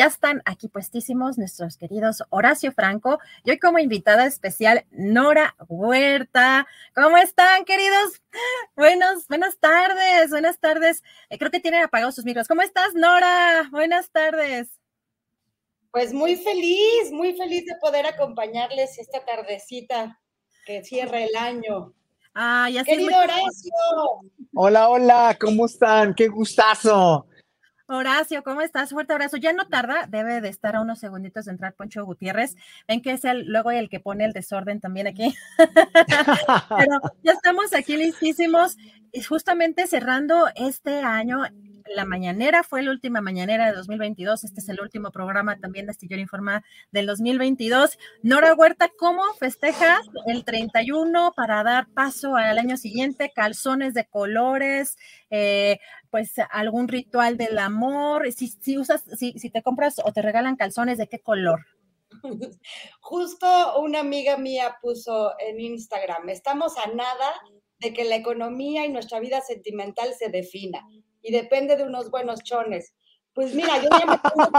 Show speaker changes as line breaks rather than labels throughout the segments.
Ya están aquí puestísimos nuestros queridos Horacio Franco y hoy como invitada especial Nora Huerta. ¿Cómo están, queridos? Buenos, buenas tardes, buenas tardes. Eh, creo que tienen apagados sus micros. ¿Cómo estás, Nora? Buenas tardes.
Pues muy feliz, muy feliz de poder acompañarles esta tardecita que cierra el año.
Ah, ya
Querido Horacio.
Hola, hola, ¿cómo están? Qué gustazo.
Horacio, ¿cómo estás? Fuerte abrazo. Ya no tarda, debe de estar a unos segunditos de entrar Poncho Gutiérrez. Ven que es el luego el que pone el desorden también aquí. Pero ya estamos aquí listísimos justamente cerrando este año. La mañanera fue la última mañanera de 2022. Este es el último programa también de Astillero Informa del 2022. Nora Huerta, ¿cómo festejas el 31 para dar paso al año siguiente? Calzones de colores, eh, pues algún ritual del amor, si, si usas, si, si te compras o te regalan calzones, ¿de qué color?
Justo una amiga mía puso en Instagram, estamos a nada de que la economía y nuestra vida sentimental se defina y depende de unos buenos chones. Pues mira, yo ya me pongo...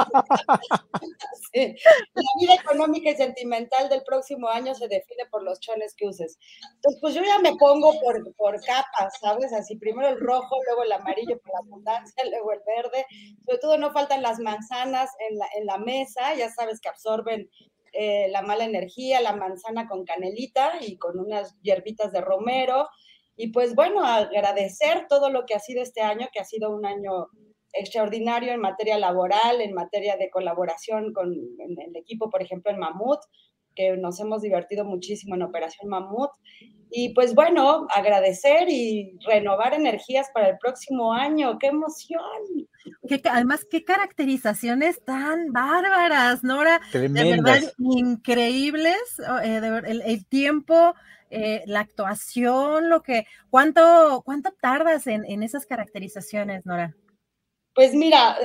sí. La vida económica y sentimental del próximo año se define por los chones que uses. Entonces, pues yo ya me pongo por, por capas, ¿sabes? Así, primero el rojo, luego el amarillo por la abundancia, luego el verde. Sobre todo no faltan las manzanas en la, en la mesa, ya sabes que absorben eh, la mala energía, la manzana con canelita y con unas hierbitas de romero. Y pues bueno, agradecer todo lo que ha sido este año, que ha sido un año extraordinario en materia laboral, en materia de colaboración con en el equipo, por ejemplo, en Mamut, que nos hemos divertido muchísimo en Operación Mamut. Y pues bueno, agradecer y renovar energías para el próximo año. ¡Qué emoción!
Que, además, qué caracterizaciones tan bárbaras, Nora.
Tremendas.
De verdad, increíbles. Eh, de ver, el, el, tiempo, eh, la actuación, lo que. ¿Cuánto, cuánto tardas en, en esas caracterizaciones, Nora?
Pues mira,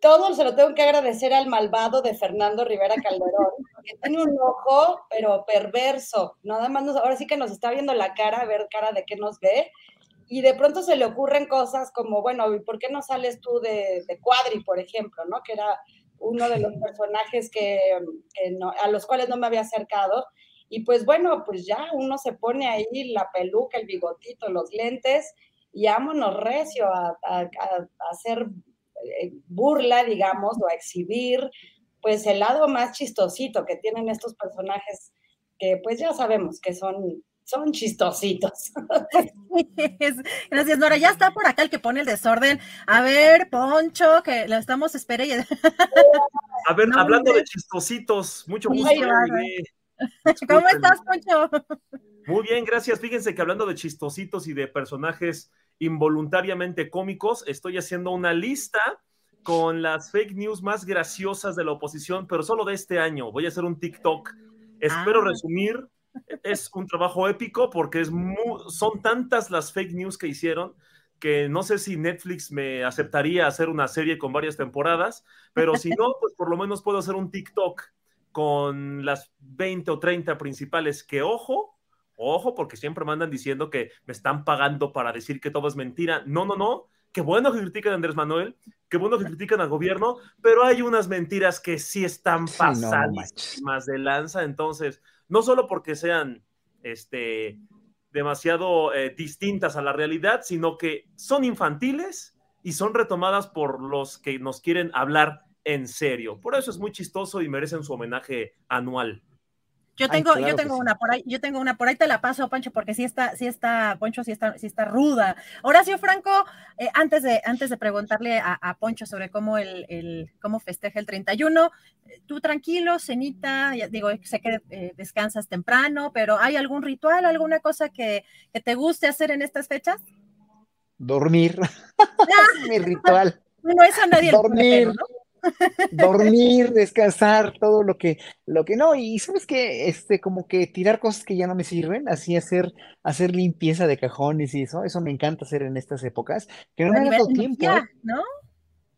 todo se lo tengo que agradecer al malvado de Fernando Rivera Calderón, que tiene un ojo, pero perverso. Nada más, nos, ahora sí que nos está viendo la cara, a ver cara de qué nos ve. Y de pronto se le ocurren cosas como, bueno, ¿y por qué no sales tú de, Cuadri, por ejemplo, ¿no? Que era uno de los personajes que, no, a los cuales no me había acercado. Y pues bueno, pues ya uno se pone ahí la peluca, el bigotito, los lentes y vámonos recio a, a, a hacer eh, burla, digamos, o a exhibir, pues el lado más chistosito que tienen estos personajes que pues ya sabemos que son, son chistositos.
Gracias, Nora. Ya está por acá el que pone el desorden. A ver, Poncho, que lo estamos esperando.
A ver, no, hablando de chistositos, mucho gusto.
¿Cómo estás, Poncho?
Muy bien, gracias. Fíjense que hablando de chistositos y de personajes involuntariamente cómicos, estoy haciendo una lista con las fake news más graciosas de la oposición, pero solo de este año. Voy a hacer un TikTok. Espero ah. resumir. Es un trabajo épico porque es muy, son tantas las fake news que hicieron que no sé si Netflix me aceptaría hacer una serie con varias temporadas, pero si no, pues por lo menos puedo hacer un TikTok con las 20 o 30 principales que, ojo, Ojo, porque siempre me andan diciendo que me están pagando para decir que todo es mentira. No, no, no. qué bueno que critican a Andrés Manuel, qué bueno que critican al gobierno, pero hay unas mentiras que sí están pasadas más de lanza, entonces, no solo porque sean este, demasiado eh, distintas a la realidad, sino que son infantiles y son retomadas por los que nos quieren hablar en serio. Por eso es muy chistoso y merecen su homenaje anual.
Yo tengo, yo tengo una por ahí, yo tengo una por ahí, te la paso, Pancho, porque sí está, sí está, Poncho, sí está, sí está ruda. Horacio Franco, eh, antes, de, antes de preguntarle a, Poncho sobre cómo el, el, cómo festeja el 31, tú tranquilo, cenita, digo, sé que eh, descansas temprano, pero ¿hay algún ritual, alguna cosa que, que te guste hacer en estas fechas?
Dormir. Mi ritual.
No es a nadie.
Dormir. ¿no? Dormir, descansar, todo lo que, lo que no, y sabes que, este, como que tirar cosas que ya no me sirven, así hacer, hacer limpieza de cajones y eso, eso me encanta hacer en estas épocas, que no me ha dado tiempo.
¿no?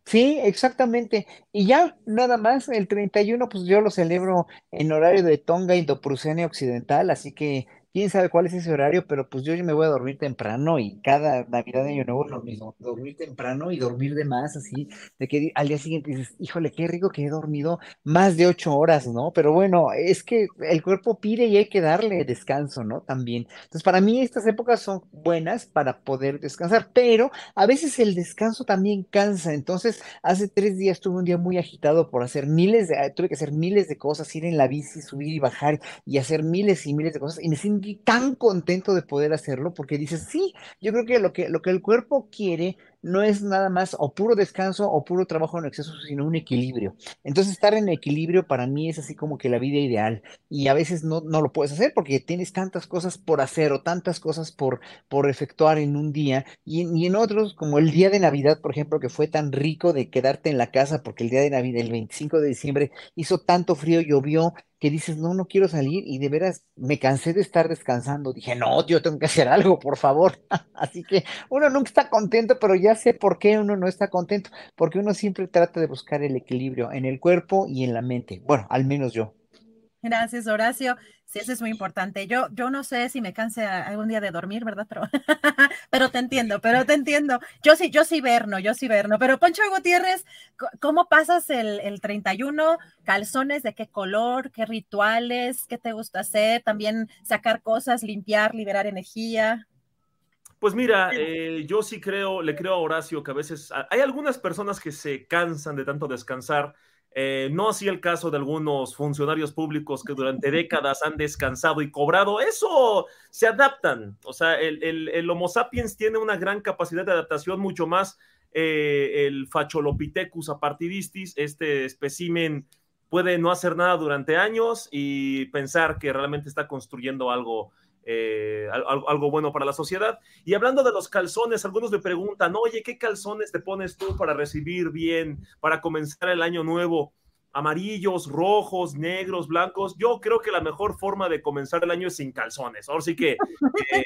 Sí, exactamente. Y ya, nada más, el 31, pues yo lo celebro en horario de Tonga Indoprusiana Occidental, así que quién sabe cuál es ese horario, pero pues yo, me voy a dormir temprano y cada Navidad de Año Nuevo lo mismo, dormir temprano y dormir de más, así, de que al día siguiente dices, híjole, qué rico que he dormido más de ocho horas, ¿no? Pero bueno, es que el cuerpo pide y hay que darle descanso, ¿no? También. Entonces, para mí estas épocas son buenas para poder descansar, pero a veces el descanso también cansa. Entonces, hace tres días tuve un día muy agitado por hacer miles de, tuve que hacer miles de cosas, ir en la bici, subir y bajar y hacer miles y miles de cosas y me siento tan contento de poder hacerlo porque dices, sí, yo creo que lo que, lo que el cuerpo quiere no es nada más o puro descanso o puro trabajo en exceso, sino un equilibrio. Entonces, estar en equilibrio para mí es así como que la vida ideal. Y a veces no, no lo puedes hacer porque tienes tantas cosas por hacer o tantas cosas por, por efectuar en un día. Y, en otros, como el día de Navidad, por ejemplo, que fue tan rico de quedarte en la casa porque el día de Navidad, el 25 de diciembre, hizo tanto frío, llovió, que dices, no, no quiero salir y de veras me cansé de estar descansando. Dije, no, yo tengo que hacer algo, por favor. Así que uno nunca está contento, pero ya sé por qué uno no está contento, porque uno siempre trata de buscar el equilibrio en el cuerpo y en la mente. Bueno, al menos yo.
Gracias, Horacio. Sí, eso es muy importante. Yo, yo no sé si me canse algún día de dormir, ¿verdad? Pero, pero te entiendo, pero te entiendo. Yo sí, yo sí verno, yo sí verno. Pero Poncho Gutiérrez, ¿cómo pasas el, el 31? ¿Calzones de qué color? ¿Qué rituales? ¿Qué te gusta hacer? También sacar cosas, limpiar, liberar energía.
Pues mira, eh, yo sí creo, le creo a Horacio que a veces hay algunas personas que se cansan de tanto descansar eh, no así el caso de algunos funcionarios públicos que durante décadas han descansado y cobrado. Eso se adaptan. O sea, el, Homo sapiens tiene una gran capacidad de adaptación, mucho más eh, el Facholopithecus apartidistis, este espécimen puede no hacer nada durante años y pensar que realmente está construyendo algo eh, algo, bueno para la sociedad. Y hablando de los calzones, algunos me preguntan, oye, ¿qué calzones te pones tú para recibir bien, para comenzar el año nuevo? Amarillos, rojos, negros, blancos. Yo creo que la mejor forma de comenzar el año es sin calzones. Ahora sí que eh,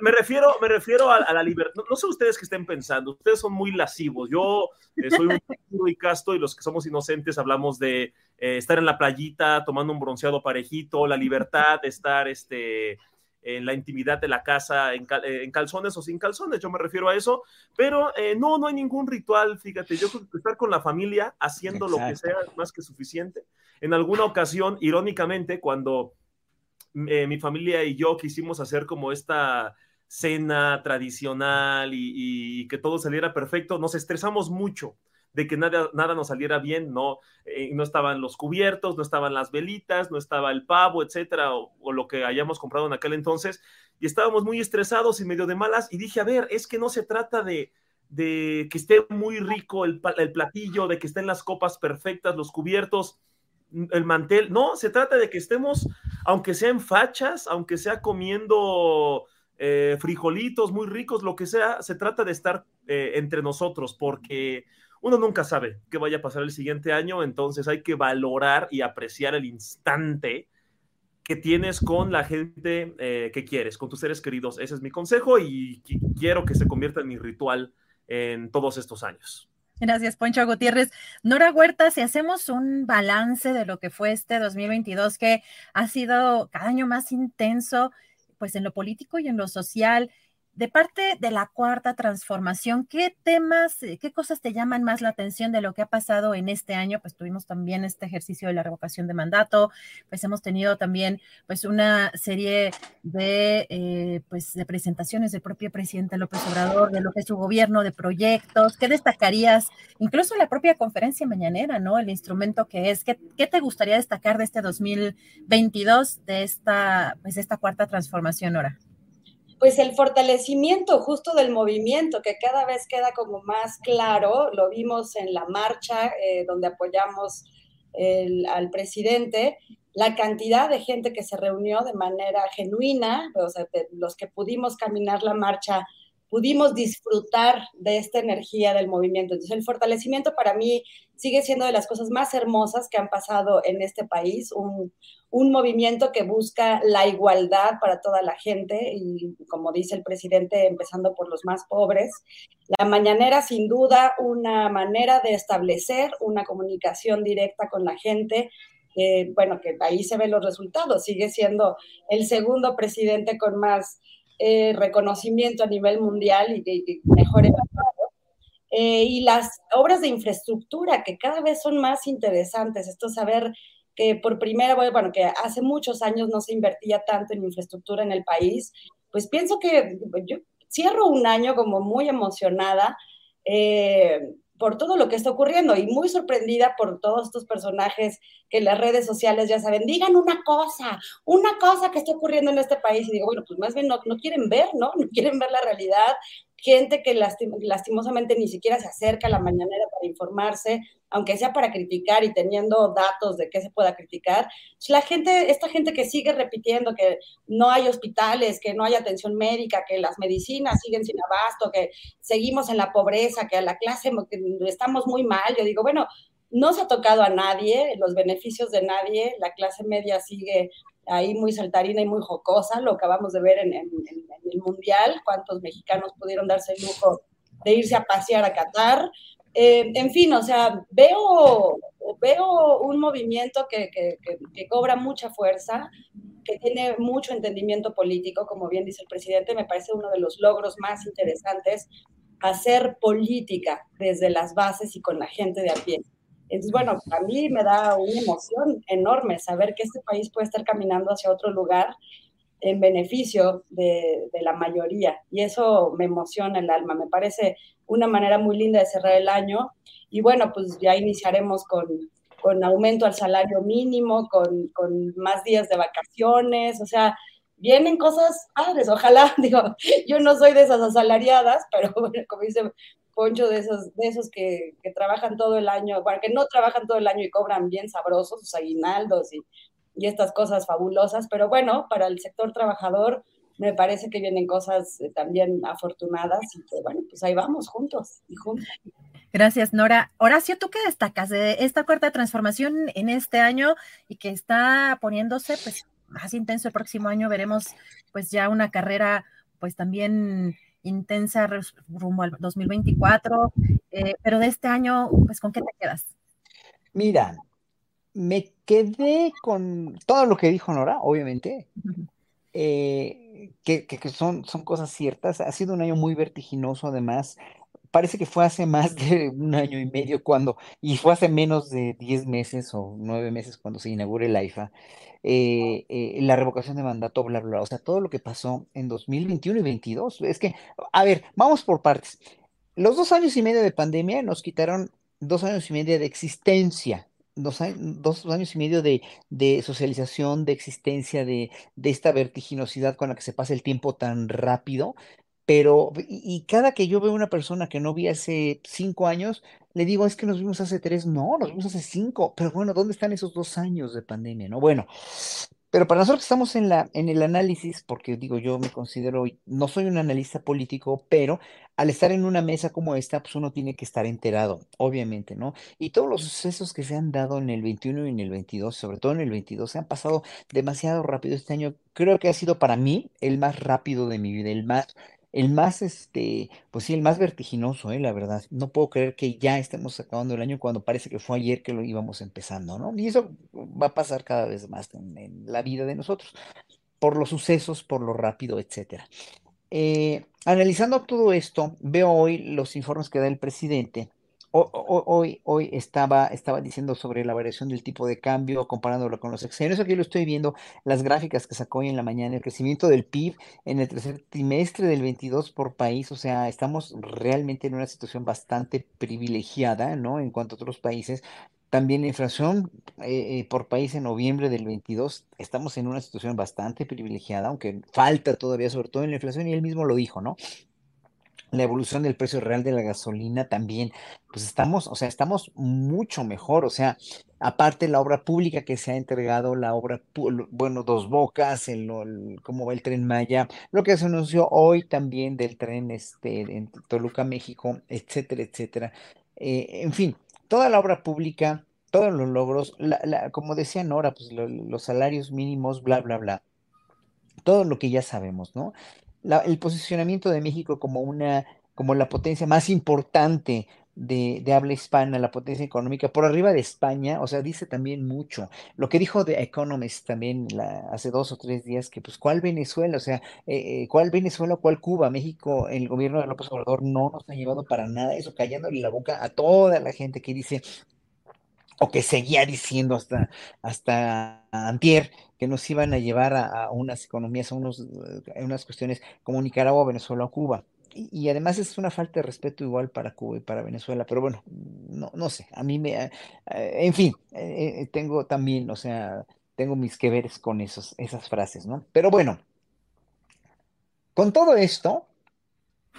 me, refiero, me refiero a, la libertad. No, sé ustedes qué estén pensando. Ustedes son muy lascivos. Yo eh, soy un y casto y los que somos inocentes hablamos de estar en la playita tomando un bronceado parejito, la libertad de estar este, en la intimidad de la casa en, eh, calzones o sin calzones, yo me refiero a eso, pero eh, no, no hay ningún ritual, fíjate, yo creo que estar con la familia haciendo lo que sea es más que suficiente. En alguna ocasión, irónicamente, cuando eh, mi familia y yo quisimos hacer como esta cena tradicional y que todo saliera perfecto, nos estresamos mucho de que nada, nada nos saliera bien, no, eh, no estaban los cubiertos, no estaban las velitas, no estaba el pavo, etcétera, o, lo que hayamos comprado en aquel entonces, y estábamos muy estresados y medio de malas, y dije, a ver, es que no se trata de, de que esté muy rico el, el platillo, de que estén las copas perfectas, los cubiertos, el mantel, no, se trata de que estemos, aunque sea en fachas, aunque sea comiendo eh, frijolitos muy ricos, lo que sea, se trata de estar eh, entre nosotros, porque uno nunca sabe qué vaya a pasar el siguiente año, entonces hay que valorar y apreciar el instante que tienes con la gente eh, que quieres, con tus seres queridos. Ese es mi consejo y quiero que se convierta en mi ritual en todos estos años.
Gracias, Poncho Gutiérrez. Nora Huerta, si hacemos un balance de lo que fue este 2022, que ha sido cada año más intenso, pues en lo político y en lo social, de parte de la cuarta transformación, ¿qué temas, eh, qué cosas te llaman más la atención de lo que ha pasado en este año? Pues tuvimos también este ejercicio de la revocación de mandato, pues hemos tenido también pues una serie de, eh, pues, de presentaciones del propio presidente López Obrador, de lo que es su gobierno, de proyectos. ¿Qué destacarías? Incluso la propia conferencia mañanera, ¿no? El instrumento que es. ¿Qué, te gustaría destacar de este 2022, de esta, pues, esta cuarta transformación ahora?
Pues el fortalecimiento justo del movimiento, que cada vez queda como más claro, lo vimos en la marcha eh, donde apoyamos al presidente, la cantidad de gente que se reunió de manera genuina, o sea, los que pudimos caminar la marcha pudimos disfrutar de esta energía del movimiento. Entonces, el fortalecimiento para mí sigue siendo de las cosas más hermosas que han pasado en este país, un, un, movimiento que busca la igualdad para toda la gente y, como dice el presidente, empezando por los más pobres. La mañanera, sin duda, una manera de establecer una comunicación directa con la gente. bueno, que ahí se ven los resultados. Sigue siendo el segundo presidente con más eh, reconocimiento a nivel mundial y, y mejor evaluado. Eh, y las obras de infraestructura que cada vez son más interesantes. Esto saber que por primera vez, bueno, que hace muchos años no se invertía tanto en infraestructura en el país, pues pienso que yo cierro un año como muy emocionada. Eh, por todo lo que está ocurriendo y muy sorprendida por todos estos personajes que en las redes sociales ya saben, digan una cosa, una cosa que está ocurriendo en este país. Y digo, bueno, pues más bien no, no quieren ver, ¿no? No quieren ver la realidad. Gente que lastimosamente ni siquiera se acerca a la mañanera para informarse, aunque sea para criticar y teniendo datos de qué se pueda criticar, pues, la gente, esta gente que sigue repitiendo que no hay hospitales, que no hay atención médica, que las medicinas siguen sin abasto, que seguimos en la pobreza, que a la clase estamos muy mal, yo digo, bueno, no se ha tocado a nadie, los beneficios de nadie, la clase media sigue ahí muy saltarina y muy jocosa, lo acabamos de ver en, en el Mundial, cuántos mexicanos pudieron darse el lujo de irse a pasear a Qatar, eh, en fin, o sea, veo, veo un movimiento que, cobra mucha fuerza, que tiene mucho entendimiento político, como bien dice el presidente, me parece uno de los logros más interesantes, hacer política desde las bases y con la gente de a pie. Entonces, bueno, a mí me da una emoción enorme saber que este país puede estar caminando hacia otro lugar en beneficio de, de, la mayoría. Y eso me emociona el alma. Me parece una manera muy linda de cerrar el año. Y bueno, pues ya iniciaremos con, con aumento al salario mínimo, con, con, más días de vacaciones, o sea, vienen cosas padres, ojalá, digo, yo no soy de esas asalariadas, pero bueno, como dice Poncho, de esos, de esos que, que trabajan todo el año, bueno, que no trabajan todo el año y cobran bien sabrosos sus aguinaldos y, y estas cosas fabulosas, pero bueno, para el sector trabajador, me parece que vienen cosas eh, también afortunadas y que bueno, pues ahí vamos juntos y juntos.
Gracias, Nora. Horacio, ¿tú qué destacas de esta cuarta transformación en este año y que está poniéndose pues más intenso el próximo año? Veremos pues ya una carrera pues también intensa rumbo al 2024, eh, pero de este año, pues ¿con qué te quedas?
Mira, me quedé con todo lo que dijo Nora, obviamente. Eh, que, son, son cosas ciertas. Ha sido un año muy vertiginoso, además. Parece que fue hace más de un año y medio cuando, y fue hace menos de 10 meses o 9 meses cuando se inauguró el AIFA, eh, eh, la revocación de mandato, bla, bla, bla. O sea, todo lo que pasó en 2021 y 2022. Es que, a ver, vamos por partes. Los dos años y medio de pandemia nos quitaron dos años y medio de existencia dos, años y medio de, socialización, de existencia, de, esta vertiginosidad con la que se pasa el tiempo tan rápido. Pero, y, cada que yo veo una persona que no vi hace cinco años, le digo, es que nos vimos hace tres, no, nos vimos hace cinco, pero bueno, ¿dónde están esos dos años de pandemia? No, bueno, pero para nosotros que estamos en la, en el análisis, porque digo, yo me considero, no soy un analista político, pero al estar en una mesa como esta, pues uno tiene que estar enterado, obviamente, ¿no? Y todos los sucesos que se han dado en el 21 y en el 22, sobre todo en el 22, se han pasado demasiado rápido este año. Creo que ha sido para mí el más rápido de mi vida, el más el más, este, pues sí, el más vertiginoso, eh, la verdad. No puedo creer que ya estemos acabando el año cuando parece que fue ayer que lo íbamos empezando, ¿no? Y eso va a pasar cada vez más en, la vida de nosotros, por los sucesos, por lo rápido, etcétera. eh, analizando todo esto, veo hoy los informes que da el presidente. Hoy, hoy estaba, estaba diciendo sobre la variación del tipo de cambio, comparándolo con los exenios. Aquí lo estoy viendo, las gráficas que sacó hoy en la mañana, el crecimiento del PIB en el tercer trimestre del 22 por país. O sea, estamos realmente en una situación bastante privilegiada, ¿no? En cuanto a otros países. También la inflación eh, eh, por país en noviembre del 22, estamos en una situación bastante privilegiada, aunque falta todavía, sobre todo en la inflación, y él mismo lo dijo, ¿no? La evolución del precio real de la gasolina también, pues estamos, o sea, estamos mucho mejor, o sea, aparte la obra pública que se ha entregado, la obra, bueno, Dos Bocas, el, cómo va el tren Maya, lo que se anunció hoy también del tren este, en Toluca, México, etcétera, etcétera. Eh, en fin, toda la obra pública, todos los logros, como decía Nora, pues los salarios mínimos, bla, bla, bla. Todo lo que ya sabemos, ¿no? El posicionamiento de México como una, como la potencia más importante de, habla hispana, la potencia económica, por arriba de España, o sea, dice también mucho. Lo que dijo The Economist también hace dos o tres días, que pues, ¿cuál Venezuela? O sea, eh, eh, ¿cuál Venezuela, cuál Cuba? México, el gobierno de López Obrador no nos ha llevado para nada eso, callándole la boca a toda la gente que dice, o que seguía diciendo hasta, hasta antier, que nos iban a llevar a, unas economías, a, unos, a unas cuestiones como Nicaragua, Venezuela o Cuba y, además es una falta de respeto igual para Cuba y para Venezuela, pero bueno, no, no sé, a mí me, eh, en fin, eh, eh, tengo también, o sea, tengo mis que veres con esos, esas frases, ¿no? Pero bueno, con todo esto,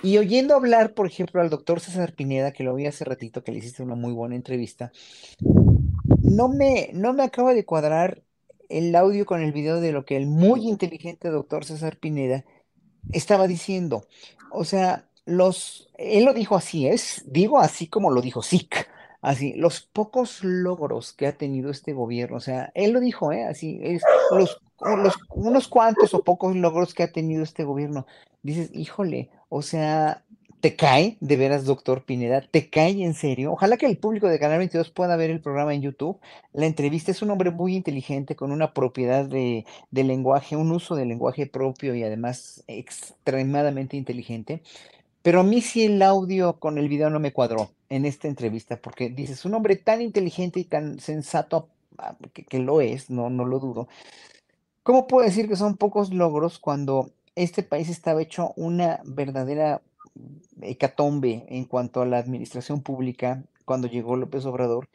y oyendo hablar, por ejemplo, al doctor César Pineda, que lo vi hace ratito, que le hiciste una muy buena entrevista, no me, no me acaba de cuadrar el audio con el video de lo que el muy inteligente doctor César Pineda estaba diciendo. O sea, los, él lo dijo así, es, digo así como lo dijo SIC, así, los pocos logros que ha tenido este gobierno, o sea, él lo dijo, ¿eh? Así, es, los, los, unos cuantos o pocos logros que ha tenido este gobierno. Dices, híjole, o sea, ¿Te cae, de veras, doctor Pineda? ¿Te cae en serio? Ojalá que el público de Canal 22 pueda ver el programa en YouTube. La entrevista es un hombre muy inteligente, con una propiedad de, lenguaje, un uso de lenguaje propio y además extremadamente inteligente. Pero a mí sí el audio con el video no me cuadró en esta entrevista, porque dices, un hombre tan inteligente y tan sensato ah, que, que lo es, no, no lo dudo. ¿Cómo puedo decir que son pocos logros cuando este país estaba hecho una verdadera hecatombe en cuanto a la administración pública cuando llegó López Obrador.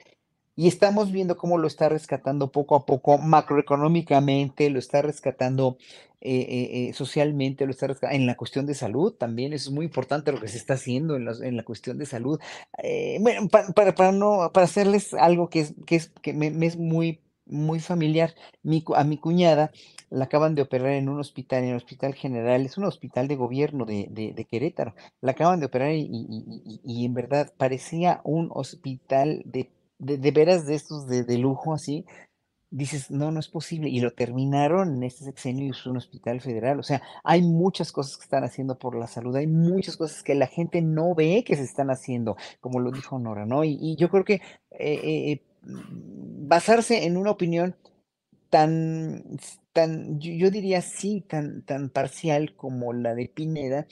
Y estamos viendo cómo lo está rescatando poco a poco macroeconómicamente, lo está rescatando eh, eh, eh, socialmente, lo está rescatando en la cuestión de salud también. Es muy importante lo que se está haciendo en, en la cuestión de salud. bueno, para, para, no, para hacerles algo que, es, que, es, que me es muy muy familiar. a mi cuñada la acaban de operar en un hospital, en el Hospital General, es un hospital de gobierno de, de, Querétaro. La acaban de operar y, en verdad parecía un hospital de, de, veras de estos de, lujo así. Dices, no, no es posible. Y lo terminaron en este sexenio y es un hospital federal. O sea, hay muchas cosas que están haciendo por la salud, hay muchas cosas que la gente no ve que se están haciendo, como lo dijo Nora, ¿no? Y, yo creo que eh, eh, basarse en una opinión tan, tan yo, diría sí, tan, tan parcial como la de Pineda,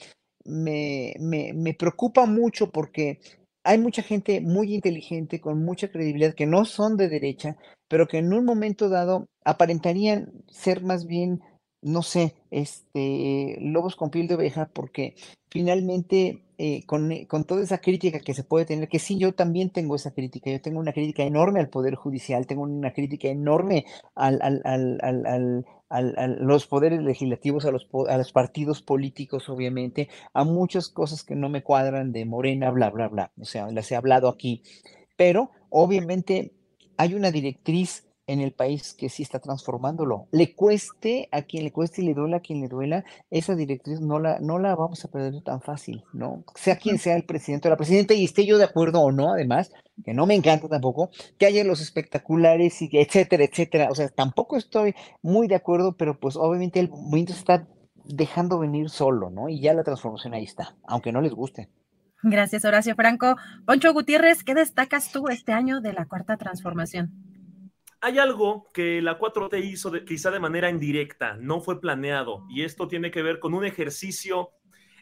me, me, me preocupa mucho porque hay mucha gente muy inteligente, con mucha credibilidad, que no son de derecha, pero que en un momento dado aparentarían ser más bien, no sé, este, lobos con piel de oveja, porque finalmente eh, con, eh, con, toda esa crítica que se puede tener, que sí, yo también tengo esa crítica, yo tengo una crítica enorme al Poder Judicial, tengo una crítica enorme al, al, al, a los poderes legislativos, a los, a los partidos políticos, obviamente, a muchas cosas que no me cuadran de Morena, bla, bla, bla. O sea, las he hablado aquí. Pero, obviamente, hay una directriz en el país que sí está transformándolo. Le cueste a quien le cueste y le duela a quien le duela, esa directriz no la, no la vamos a perder tan fácil, ¿no? Sea quien sea el presidente o la presidenta, y esté yo de acuerdo o no, además, que no me encanta tampoco, que haya los espectaculares y etcétera, etcétera. O sea, tampoco estoy muy de acuerdo, pero pues obviamente el movimiento está dejando venir solo, ¿no? Y ya la transformación ahí está, aunque no les guste.
Gracias, Horacio Franco. Poncho Gutiérrez, ¿qué destacas tú este año de la cuarta transformación?
Hay algo que la 4T hizo quizá de manera indirecta, no fue planeado, y esto tiene que ver con un ejercicio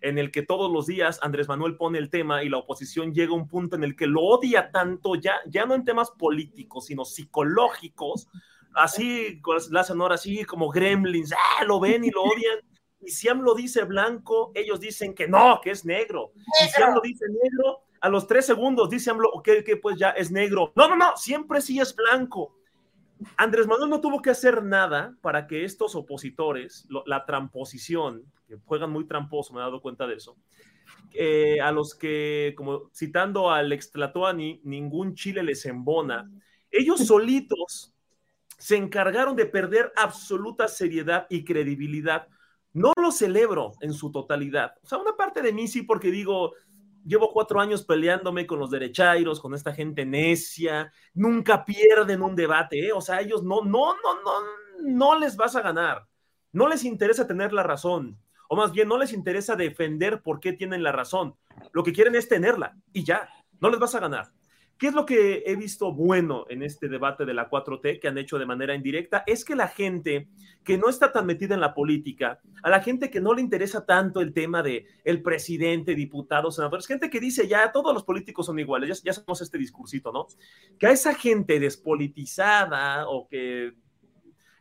en el que todos los días Andrés Manuel pone el tema y la oposición llega a un punto en el que lo odia tanto, ya, ya no en temas políticos, sino psicológicos, así, la hacen así como gremlins, ¡ah! lo ven y lo odian. Y si AMLO dice blanco, ellos dicen que no, que es negro. Y si AMLO dice negro, a los tres segundos dice AMLO, que pues ya es negro. No, no, no, siempre sí es blanco. Andrés Manuel no tuvo que hacer nada para que estos opositores, la tramposición, que juegan muy tramposo, me he dado cuenta de eso, eh, a los que, como citando al extlatoani, ningún chile les embona, ellos solitos se encargaron de perder absoluta seriedad y credibilidad. No lo celebro en su totalidad. O sea, una parte de mí sí, porque digo, llevo cuatro años peleándome con los derechairos, con esta gente necia, nunca pierden un debate, ¿eh? o sea, ellos no, no, no, no, no les vas a ganar, no les interesa tener la razón, o más bien no les interesa defender por qué tienen la razón, lo que quieren es tenerla y ya, no les vas a ganar. ¿Qué es lo que he visto bueno en este debate de la 4T que han hecho de manera indirecta? Es que la gente que no está tan metida en la política, a la gente que no le interesa tanto el tema de el presidente, diputados, senadores, gente que dice ya todos los políticos son iguales, ya, ya sabemos este discursito, ¿no? Que a esa gente despolitizada o que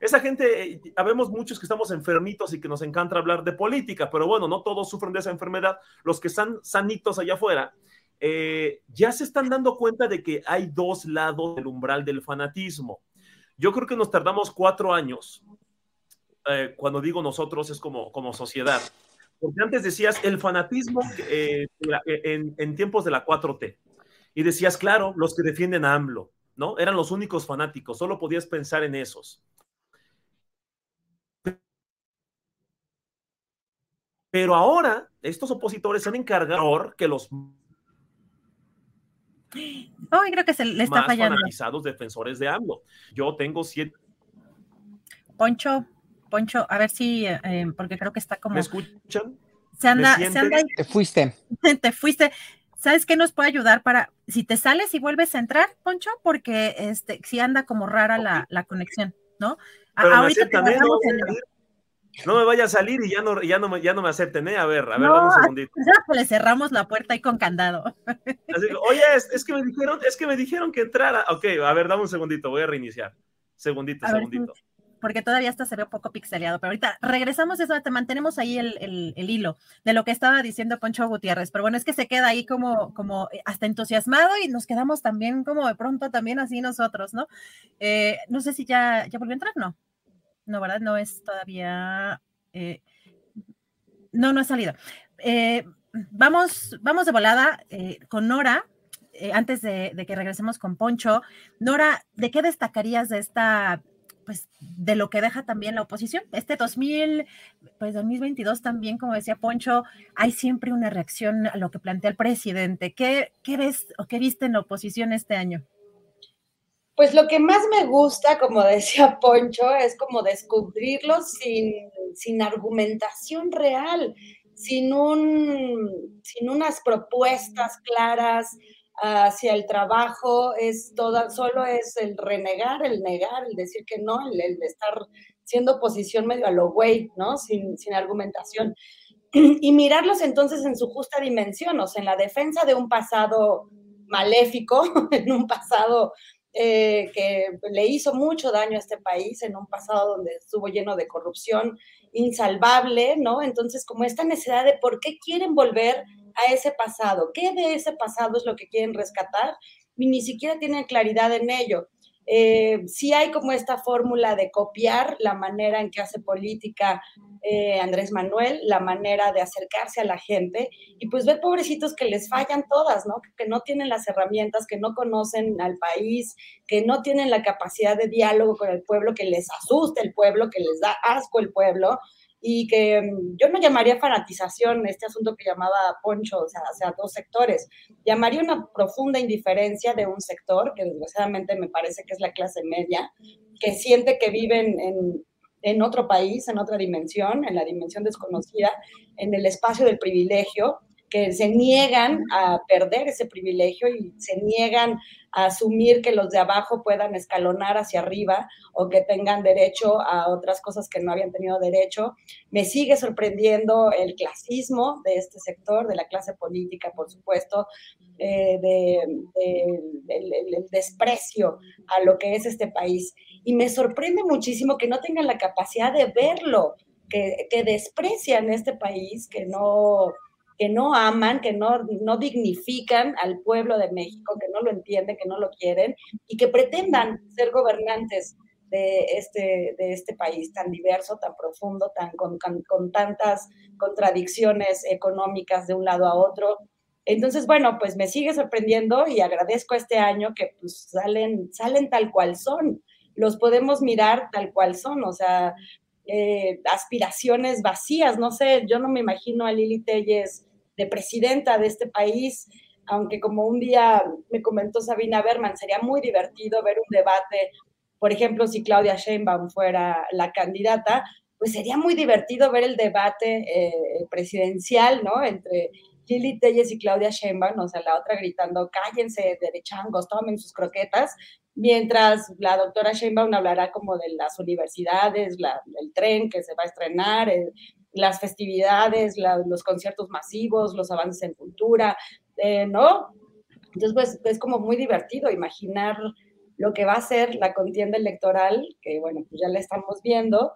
esa gente, habemos muchos que estamos enfermitos y que nos encanta hablar de política, pero bueno, no todos sufren de esa enfermedad. Los que están sanitos allá afuera, eh, ya se están dando cuenta de que hay dos lados del umbral del fanatismo. Yo creo que nos tardamos cuatro años, eh, cuando digo nosotros es como, como sociedad, porque antes decías el fanatismo eh, en, tiempos de la 4T, y decías, claro, los que defienden a AMLO, ¿no? Eran los únicos fanáticos, solo podías pensar en esos. Pero ahora estos opositores se han encargado que los
Oh, creo que se le está
más
fallando.
fanatizados defensores de AMLO. Yo tengo siete.
Poncho, Poncho, a ver si, eh, porque creo que está como.
¿Me escuchan?
Se anda, se anda...
Te fuiste.
te fuiste. ¿Sabes qué nos puede ayudar para, si te sales y vuelves a entrar, Poncho? Porque este, si anda como rara la, la, conexión, ¿no?
Pero Ahorita te ¿eh? No me vaya a salir y ya no, ya no, me, ya no me acepten, ¿eh? A ver, a ver, vamos un segundito.
Ya le cerramos la puerta ahí con candado.
Oye, es, que me dijeron, es que me dijeron que entrara. Ok, a ver, dame un segundito, voy a reiniciar. Segundito, segundito.
porque todavía hasta se ve un poco pixeleado, pero ahorita regresamos eso, te mantenemos ahí el, el, el, hilo de lo que estaba diciendo Poncho Gutiérrez, pero bueno, es que se queda ahí como, como hasta entusiasmado y nos quedamos también como de pronto también así nosotros, ¿no? Eh, no sé si ya, ya volvió a entrar, ¿no? No, ¿verdad? No es todavía. Eh, no, no ha salido. Eh, vamos, vamos de volada eh, con Nora. antes de, que regresemos con Poncho, Nora, ¿de qué destacarías de esta, pues, de lo que deja también la oposición? Este 2000, pues 2022 también, como decía Poncho, hay siempre una reacción a lo que plantea el presidente. ¿Qué, qué ves o qué viste en la oposición este año?
Pues lo que más me gusta, como decía Poncho, es como descubrirlo sin, sin argumentación real, sin, un, sin unas propuestas claras hacia el trabajo, es solo es el renegar, el negar, el decir que no, el, estar siendo oposición medio a lo güey, ¿no? Sin, sin argumentación. Y mirarlos entonces en su justa dimensión, o sea, en la defensa de un pasado maléfico, en un pasado eh, que le hizo mucho daño a este país en un pasado donde estuvo lleno de corrupción insalvable, ¿no? Entonces, como esta necesidad de por qué quieren volver a ese pasado, qué de ese pasado es lo que quieren rescatar, y ni siquiera tienen claridad en ello. Eh, sí hay como esta fórmula de copiar la manera en que hace política eh, Andrés Manuel, la manera de acercarse a la gente y pues ver pobrecitos que les fallan todas, ¿no? Que no tienen las herramientas, que no conocen al país, que no tienen la capacidad de diálogo con el pueblo, que les asusta el pueblo, que les da asco el pueblo y que mm, yo no llamaría fanatización este asunto que llamaba Poncho, o sea, hacia dos sectores. Llamaría una profunda indiferencia de un sector, que desgraciadamente me parece que es la clase media, que siente que viven en, en otro país, en otra dimensión, en la dimensión desconocida, en el espacio del privilegio, que se niegan a perder ese privilegio y se niegan a asumir que los de abajo puedan escalonar hacia arriba o que tengan derecho a otras cosas que no habían tenido derecho. Me sigue sorprendiendo el clasismo de este sector, de la clase política, por supuesto, eh, de, el, desprecio a lo que es este país. Y me sorprende muchísimo que no tengan la capacidad de verlo, que, que desprecian este país, que no que no aman, que no, no dignifican al pueblo de México, que no lo entienden, que no lo quieren y que pretendan ser gobernantes de este, de este país tan diverso, tan profundo, tan, con, con, tantas contradicciones económicas de un lado a otro. Entonces, bueno, pues me sigue sorprendiendo y agradezco este año que pues, salen, salen tal cual son. Los podemos mirar tal cual son, o sea, eh, aspiraciones vacías. No sé, yo no me imagino a Lili Telles de presidenta de este país, aunque como un día me comentó Sabina Berman, sería muy divertido ver un debate, por ejemplo, si Claudia Sheinbaum fuera la candidata, pues sería muy divertido ver el debate eh, presidencial, ¿no? Entre Lili Telles y Claudia Sheinbaum, o sea, la otra gritando, cállense, derechangos, tomen sus croquetas, mientras la doctora Sheinbaum hablará como de las universidades, el tren que se va a estrenar, las festividades, los conciertos masivos, los avances en cultura, eh, ¿no? Entonces, pues es como muy divertido imaginar lo que va a ser la contienda electoral, que bueno, pues ya la estamos viendo.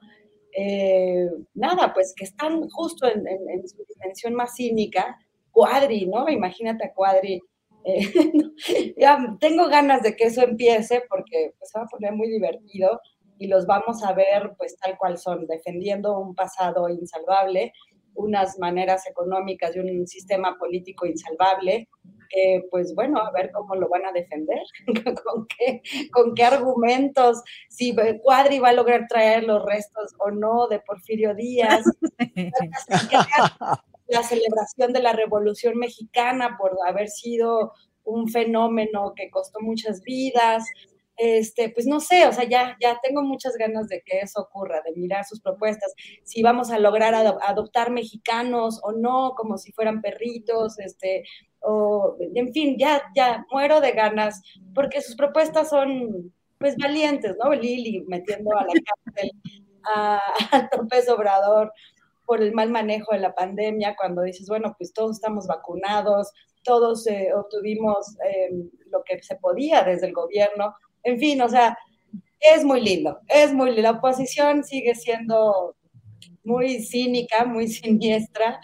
Eh, nada, pues que están justo en, su dimensión más cínica, Cuadri, ¿no? Imagínate a Cuadri. Eh, ya tengo ganas de que eso empiece porque pues, se va a poner muy divertido y los vamos a ver pues tal cual son, defendiendo un pasado insalvable, unas maneras económicas y un sistema político insalvable, pues bueno, a ver cómo lo van a defender, ¿Con, qué, con qué argumentos, si Cuadri va a lograr traer los restos o no de Porfirio Díaz, la celebración de la Revolución Mexicana por haber sido un fenómeno que costó muchas vidas, este, pues no sé, o sea, ya, ya tengo muchas ganas de que eso ocurra, de mirar sus propuestas, si vamos a lograr adoptar mexicanos o no, como si fueran perritos, este, o, en fin, ya, ya muero de ganas, porque sus propuestas son, pues, valientes, ¿no? Lili metiendo a la cárcel a, a López Obrador por el mal manejo de la pandemia, cuando dices, bueno, pues todos estamos vacunados, todos eh, obtuvimos eh, lo que se podía desde el gobierno, en fin, o sea, es muy lindo, es muy lindo. La oposición sigue siendo muy cínica, muy siniestra,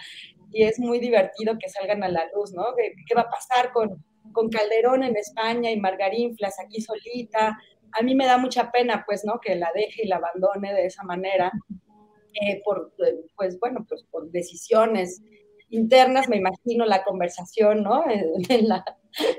y es muy divertido que salgan a la luz, ¿no? ¿Qué, va a pasar con, con Calderón en España y Margarinflas aquí solita? A mí me da mucha pena, pues, ¿no? Que la deje y la abandone de esa manera, eh, por, pues, bueno, pues por decisiones internas, me imagino la conversación, ¿no? En, la,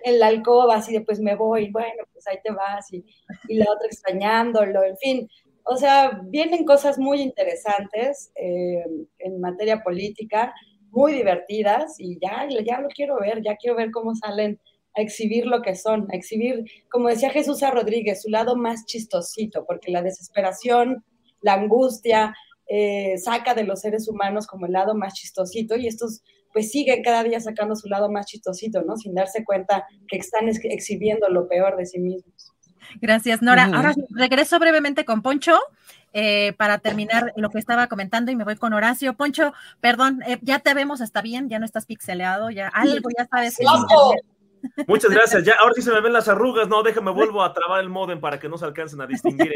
en la alcoba, así de pues me voy, bueno, pues ahí te vas, y, y la otra extrañándolo, en fin. O sea, vienen cosas muy interesantes eh, en materia política, muy divertidas, y ya, ya lo quiero ver, ya quiero ver cómo salen a exhibir lo que son, a exhibir, como decía Jesús a Rodríguez, su lado más chistosito, porque la desesperación, la angustia, eh, saca de los seres humanos como el lado más chistosito y estos pues siguen cada día sacando su lado más chistosito, ¿no? Sin darse cuenta que están exhibiendo lo peor de sí mismos.
Gracias, Nora. Ahora regreso brevemente con Poncho eh, para terminar lo que estaba comentando y me voy con Horacio. Poncho, perdón, eh, ya te vemos, está bien, ya no estás pixeleado, ya algo, ya sabes.
Muchas gracias. Ya, ahora sí se me ven las arrugas. No, déjame vuelvo a trabar el modem para que no se alcancen a distinguir.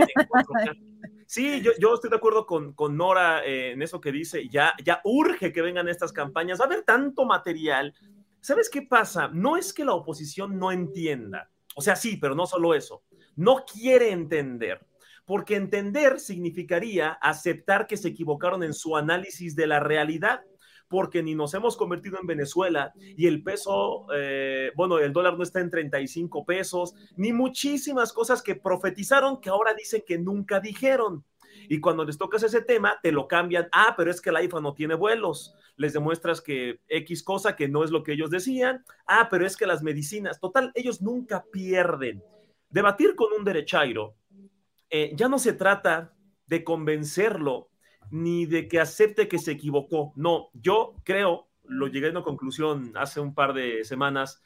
sí, yo, yo, estoy de acuerdo con, con Nora eh, en eso que dice. Ya, ya urge que vengan estas campañas. Va a haber tanto material. ¿Sabes qué pasa? No es que la oposición no entienda. O sea, sí, pero no solo eso. No quiere entender. Porque entender significaría aceptar que se equivocaron en su análisis de la realidad porque ni nos hemos convertido en Venezuela y el peso, eh, bueno, el dólar no está en 35 pesos, ni muchísimas cosas que profetizaron que ahora dicen que nunca dijeron. Y cuando les tocas ese tema, te lo cambian. Ah, pero es que el iPhone no tiene vuelos. Les demuestras que X cosa que no es lo que ellos decían. Ah, pero es que las medicinas, total, ellos nunca pierden. Debatir con un derechairo eh, ya no se trata de convencerlo ni de que acepte que se equivocó. No, yo creo lo llegué a una conclusión hace un par de semanas.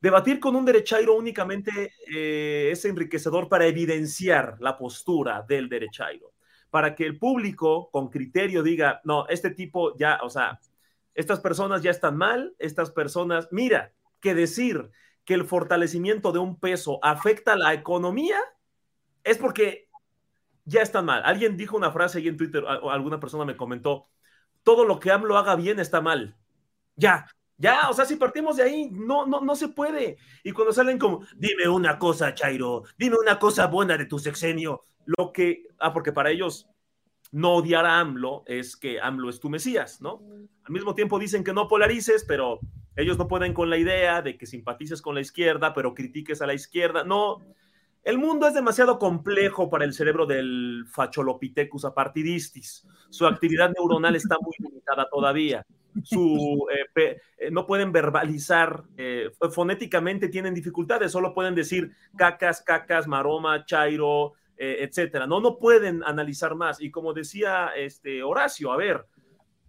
Debatir con un derechairo únicamente eh, es enriquecedor para evidenciar la postura del derechairo, para que el público con criterio diga, no, este tipo ya, o sea, estas personas ya están mal, estas personas, mira, que decir que el fortalecimiento de un peso afecta a la economía es porque ya están mal. Alguien dijo una frase ahí en Twitter, o alguna persona me comentó, todo lo que AMLO haga bien está mal. Ya, ya, o sea, si partimos de ahí, no, no, no se puede. Y cuando salen como, dime una cosa, Chairo, dime una cosa buena de tu sexenio, lo que, ah, porque para ellos no odiar a AMLO es que AMLO es tu Mesías, ¿no? Al mismo tiempo dicen que no polarices, pero ellos no pueden con la idea de que simpatices con la izquierda, pero critiques a la izquierda. No, el mundo es demasiado complejo para el cerebro del Facholopithecus apartidistis. Su actividad neuronal está muy limitada todavía. Su, eh, eh, no pueden verbalizar, eh, fonéticamente tienen dificultades, solo pueden decir cacas, cacas, maroma, chairo, etcétera. No, no pueden analizar más. Y como decía este Horacio, a ver,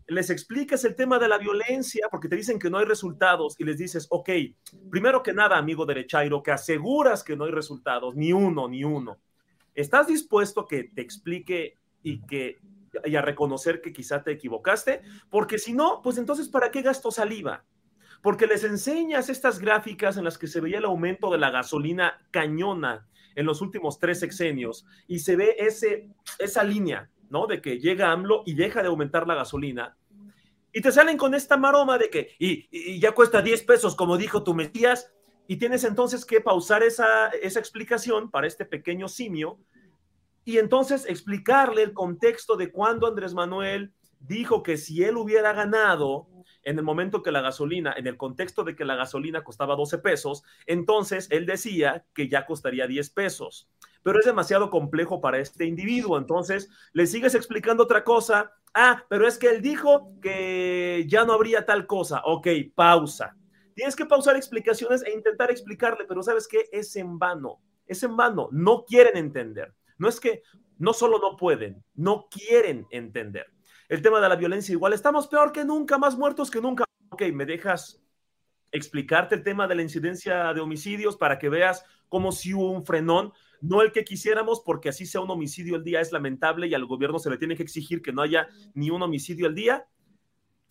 les explicas el tema de la violencia porque te dicen que no hay resultados y les dices, ok, primero que nada, amigo derechairo, que aseguras que no hay resultados, ni uno, ni uno. ¿Estás dispuesto a que te explique y que y a reconocer que quizá te equivocaste? Porque si no, pues entonces, ¿para qué gasto saliva? Porque les enseñas estas gráficas en las que se veía el aumento de la gasolina cañona en los últimos tres sexenios y se ve ese, esa línea, ¿no? De que llega AMLO y deja de aumentar la gasolina y te salen con esta maroma de que, y, ya cuesta 10 pesos, como dijo tu Mesías, y tienes entonces que pausar esa, esa explicación para este pequeño simio, y entonces explicarle el contexto de cuando Andrés Manuel dijo que si él hubiera ganado en el momento que la gasolina, en el contexto de que la gasolina costaba 12 pesos, entonces él decía que ya costaría 10 pesos. Pero es demasiado complejo para este individuo. Entonces le sigues explicando otra cosa Ah, pero es que él dijo que ya no habría tal cosa. Ok, pausa. Tienes que pausar explicaciones e intentar explicarle, pero ¿sabes qué? Es en vano. Es en vano. No quieren entender. No es que no solo no pueden, no quieren entender. El tema de la violencia igual, estamos peor que nunca, más muertos que nunca. Ok, me dejas explicarte el tema de la incidencia de homicidios para que veas cómo si hubo un frenón no el que quisiéramos, porque así sea un homicidio al día es lamentable y al gobierno se le tiene que exigir que no haya ni un homicidio al día.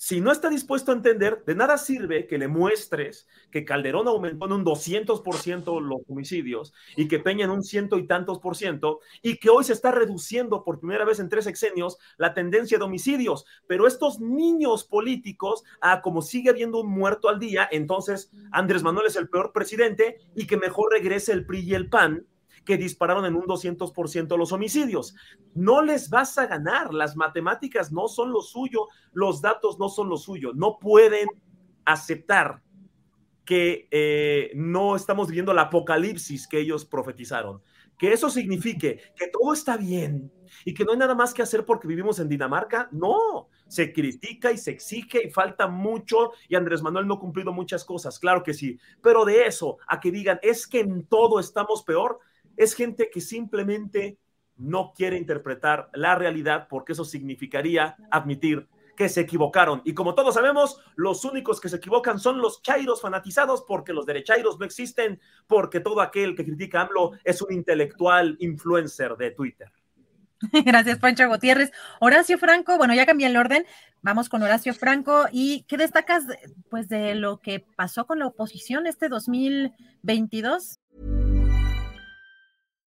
Si no está dispuesto a entender, de nada sirve que le muestres que Calderón aumentó en un 200% los homicidios y que Peña en un ciento y tantos por ciento y que hoy se está reduciendo por primera vez en tres sexenios la tendencia de homicidios. Pero estos niños políticos, ah, como sigue habiendo un muerto al día, entonces Andrés Manuel es el peor presidente y que mejor regrese el PRI y el PAN que dispararon en un 200% los homicidios. No les vas a ganar, las matemáticas no son lo suyo, los datos no son lo suyo, no pueden aceptar que eh, no estamos viviendo el apocalipsis que ellos profetizaron. Que eso signifique que todo está bien y que no hay nada más que hacer porque vivimos en Dinamarca. No, se critica y se exige y falta mucho y Andrés Manuel no ha cumplido muchas cosas, claro que sí, pero de eso a que digan es que en todo estamos peor, es gente que simplemente no quiere interpretar la realidad porque eso significaría admitir que se equivocaron. Y como todos sabemos, los únicos que se equivocan son los chairos fanatizados porque los derechairos no existen, porque todo aquel que critica a AMLO es un intelectual influencer de Twitter.
Gracias, Pancho Gutiérrez. Horacio Franco, bueno, ya cambié el orden. Vamos con Horacio Franco. ¿Y qué destacas pues de lo que pasó con la oposición este 2022?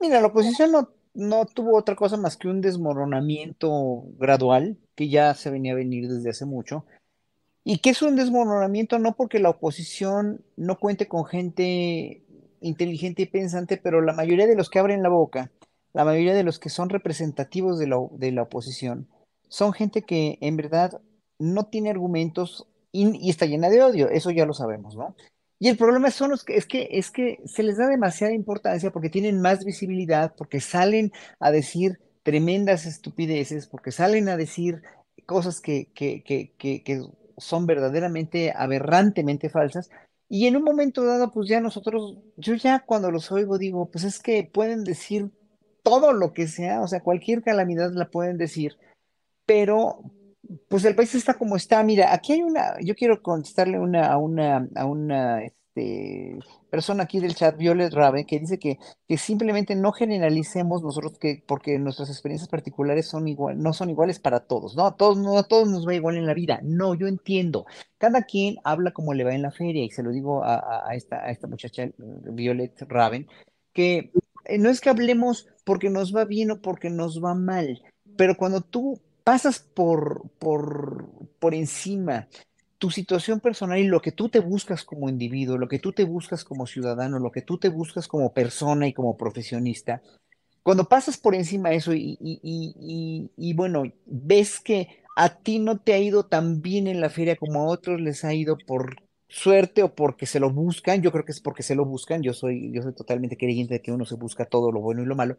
Mira, la oposición no, no tuvo otra cosa más que un desmoronamiento gradual que ya se venía a venir desde hace mucho. Y que es un desmoronamiento no porque la oposición no cuente con gente inteligente y pensante, pero la mayoría de los que abren la boca, la mayoría de los que son representativos de la, de la oposición, son gente que en verdad no tiene argumentos y, y está llena de odio, eso ya lo sabemos, ¿no? Y el problema son los que, es que, es que se les da demasiada importancia porque tienen más visibilidad, porque salen a decir tremendas estupideces, porque salen a decir cosas que, que, que, que, son verdaderamente aberrantemente falsas. Y en un momento dado, pues ya nosotros, yo ya cuando los oigo digo, pues es que pueden decir todo lo que sea, o sea, cualquier calamidad la pueden decir, pero pues el país está como está. Mira, aquí hay una, yo quiero contestarle una, a una, a una este, persona aquí del chat, Violet Raven, que dice que, que simplemente no generalicemos nosotros que, porque nuestras experiencias particulares son igual, no son iguales para todos, ¿no? A todos, no a todos nos va igual en la vida. No, yo entiendo. Cada quien habla como le va en la feria, y se lo digo a, a- esta, a esta muchacha, Violet Raven, que eh, no es que hablemos porque nos va bien o porque nos va mal, pero cuando tú pasas por, por, por encima tu situación personal y lo que tú te buscas como individuo, lo que tú te buscas como ciudadano, lo que tú te buscas como persona y como profesionista, cuando pasas por encima de eso y, y, y, y, bueno, ves que a ti no te ha ido tan bien en la feria como a otros les ha ido por suerte o porque se lo buscan, yo creo que es porque se lo buscan, yo soy, yo soy totalmente creyente de que uno se busca todo lo bueno y lo malo,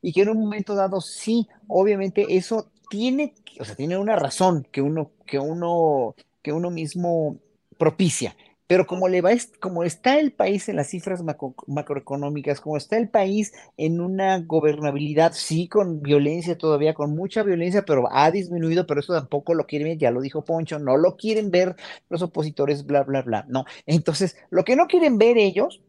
y que en un momento dado sí, obviamente eso tiene, o sea, tiene una razón que uno, que uno, que uno mismo propicia. Pero como, le va, como está el país en las cifras macro, macroeconómicas, como está el país en una gobernabilidad, sí, con violencia todavía, con mucha violencia, pero ha disminuido, pero eso tampoco lo quieren ver, ya lo dijo Poncho, no lo quieren ver los opositores, bla, bla, bla, no. Entonces, lo que no quieren ver ellos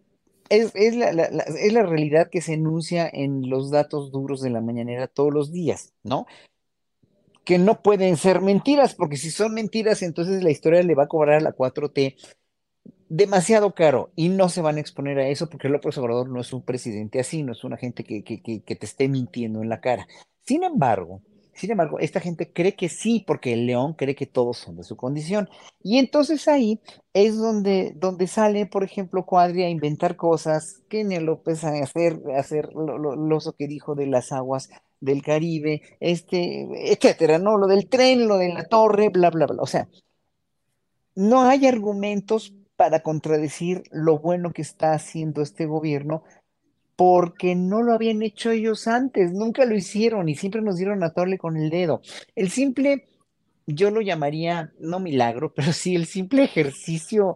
es, es, la, la, es la realidad que se enuncia en los datos duros de la mañanera todos los días, ¿no? Que no pueden ser mentiras, porque si son mentiras, entonces la historia le va a cobrar a la 4T demasiado caro y no se van a exponer a eso porque López Obrador no es un presidente así, no es una gente que, que, que, que te esté mintiendo en la cara. Sin embargo, sin embargo, esta gente cree que sí, porque el león cree que todos son de su condición. Y entonces ahí es donde, donde sale, por ejemplo, Cuadri a inventar cosas, Kenia López a hacer, a hacer lo, lo, lo que dijo de las aguas del Caribe, este, etcétera, ¿no? Lo del tren, lo de la torre, bla, bla, bla. O sea, no hay argumentos para contradecir lo bueno que está haciendo este gobierno porque no lo habían hecho ellos antes, nunca lo hicieron y siempre nos dieron a torle con el dedo. El simple, yo lo llamaría, no milagro, pero sí el simple ejercicio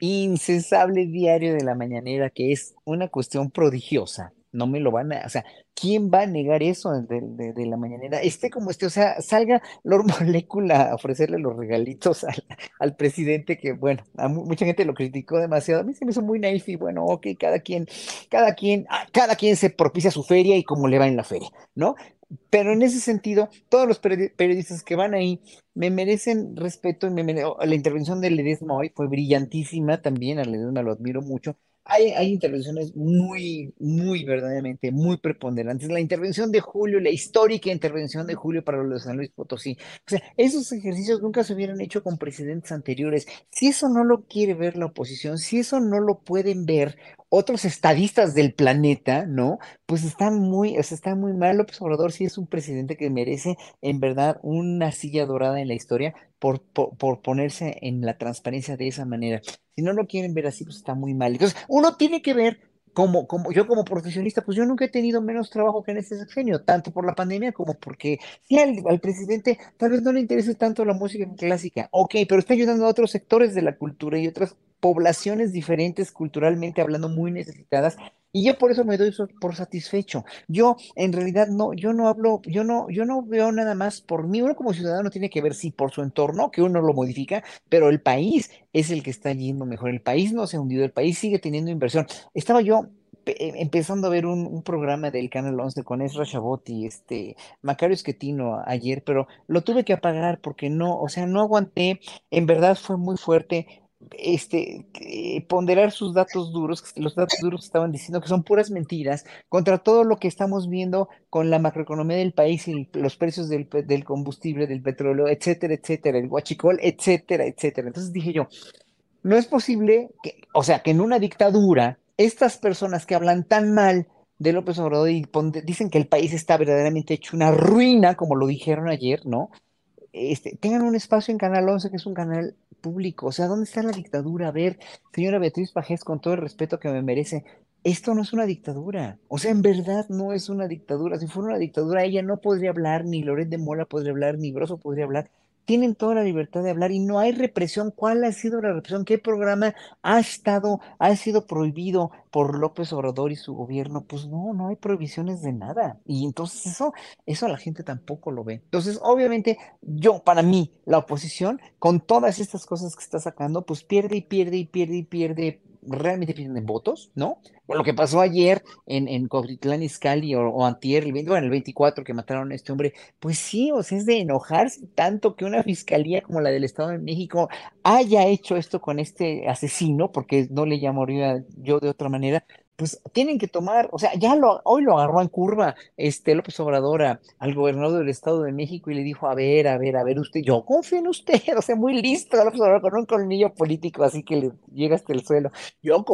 incesable diario de la mañanera, que es una cuestión prodigiosa. No me lo van a, o sea, ¿quién va a negar eso de, de, de la mañanera? Esté como esté, o sea, salga Lord Molécula a ofrecerle los regalitos al, al, presidente, que bueno, a mucha gente lo criticó demasiado, a mí se me hizo muy naif y bueno, ok, cada quien, cada quien, cada quien se propicia su feria y cómo le va en la feria, ¿no? Pero en ese sentido, todos los periodistas que van ahí me merecen respeto y me mere... la intervención de Ledesma hoy fue brillantísima también, a Ledesma lo admiro mucho, hay, hay, intervenciones muy, muy verdaderamente, muy preponderantes. La intervención de Julio, la histórica intervención de Julio para los de San Luis Potosí. O sea, esos ejercicios nunca se hubieran hecho con presidentes anteriores. Si eso no lo quiere ver la oposición, si eso no lo pueden ver otros estadistas del planeta, ¿no? Pues están muy, o sea, está muy mal. López Obrador sí es un presidente que merece, en verdad, una silla dorada en la historia por, por, ponerse en la transparencia de esa manera. Si no lo quieren ver así, pues está muy mal. Entonces, uno tiene que ver como, como yo como profesionista, pues yo nunca he tenido menos trabajo que en este sexenio, tanto por la pandemia como porque sí, al, al, presidente tal vez no le interese tanto la música clásica, ok, pero está ayudando a otros sectores de la cultura y otras poblaciones diferentes culturalmente hablando muy necesitadas y yo por eso me doy por satisfecho. Yo en realidad no, yo no hablo, yo no, yo no veo nada más por mí. Uno como ciudadano tiene que ver sí por su entorno, que uno lo modifica, pero el país es el que está yendo mejor. El país no se ha hundido, el país sigue teniendo inversión. Estaba yo eh, empezando a ver un, programa del Canal 11 con Ezra Shabot y este Macario Esquetino ayer, pero lo tuve que apagar porque no, o sea, no aguanté, en verdad fue muy fuerte este, ponderar sus datos duros, los datos duros estaban diciendo que son puras mentiras contra todo lo que estamos viendo con la macroeconomía del país y los precios del, del combustible, del petróleo, etcétera, etcétera, el guachicol, etcétera, etcétera. Entonces dije yo, no es posible que, o sea, que en una dictadura estas personas que hablan tan mal de López Obrador y dicen que el país está verdaderamente hecho una ruina, como lo dijeron ayer, ¿no? Este, tengan un espacio en Canal 11, que es un canal público. O sea, ¿dónde está la dictadura? A ver, señora Beatriz Pajés, con todo el respeto que me merece, esto no es una dictadura. O sea, en verdad no es una dictadura. Si fuera una dictadura, ella no podría hablar, ni Loret de Mola podría hablar, ni Broso podría hablar tienen toda la libertad de hablar y no hay represión. ¿Cuál ha sido la represión? ¿Qué programa ha estado, ha sido prohibido por López Obrador y su gobierno? Pues no, no hay prohibiciones de nada. Y entonces eso, eso la gente tampoco lo ve. Entonces, obviamente, yo, para mí, la oposición, con todas estas cosas que está sacando, pues pierde y pierde y pierde y pierde realmente pierden votos, ¿no? lo que pasó ayer en, en o, o, antier, el, bueno, el 24 que mataron a este hombre, pues sí, o sea, es de enojarse tanto que una fiscalía como la del Estado de México haya hecho esto con este asesino, porque no le llamaría yo de otra manera, pues tienen que tomar, o sea, ya lo, hoy lo agarró en curva este López Obrador al gobernador del Estado de México y le dijo, a ver, a ver, a ver, usted, yo confío en usted, o sea, muy listo López Obrador con un colmillo político, así que le llega hasta el suelo. Yo,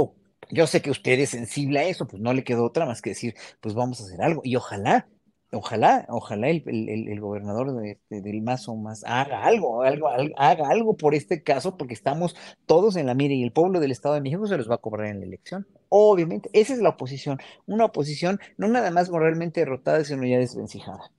yo sé que usted es sensible a eso, pues no le quedó otra más que decir, pues vamos a hacer algo. Y ojalá ojalá, ojalá el, el, gobernador de, este, del Mazo más haga algo, algo, haga algo por este caso, porque estamos todos en la mira y el pueblo del Estado de México se los va a cobrar en la elección. Obviamente, esa es la oposición, una oposición no nada más moralmente derrotada, sino ya desvencijada.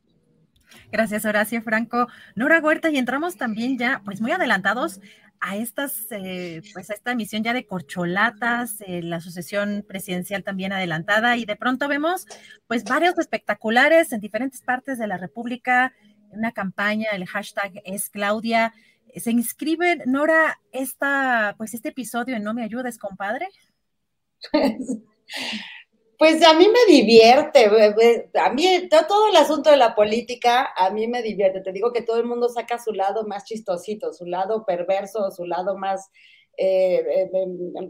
Gracias, Horacio Franco. Nora Huerta, y entramos también ya, pues muy adelantados a estas, eh, pues a esta emisión ya de corcholatas, eh, la sucesión presidencial también adelantada, y de pronto vemos pues varios espectaculares en diferentes partes de la República, una campaña, el hashtag es Claudia. ¿Se inscribe, Nora, esta, pues este episodio en No me ayudes, compadre?
Pues a mí me divierte, a mí todo el asunto de la política a mí me divierte. Te digo que todo el mundo saca su lado más chistosito, su lado perverso, su lado más eh,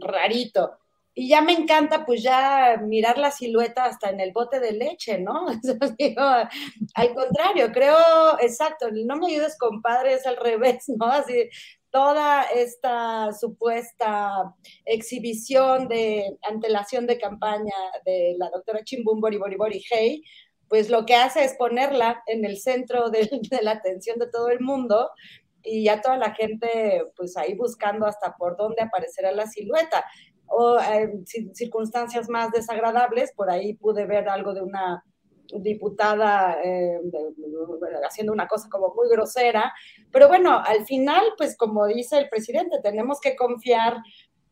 rarito. Y ya me encanta pues ya mirar la silueta hasta en el bote de leche, ¿no? al contrario, creo, exacto, no me ayudes compadre, es al revés, ¿no? Así, toda esta supuesta exhibición de antelación de campaña de la doctora Chimbum Bori Hey, pues lo que hace es ponerla en el centro de, la atención de todo el mundo y ya toda la gente pues ahí buscando hasta por dónde aparecerá la silueta. O en eh, circunstancias más desagradables, por ahí pude ver algo de una diputada eh, haciendo una cosa como muy grosera, pero bueno, al final, pues como dice el presidente, tenemos que confiar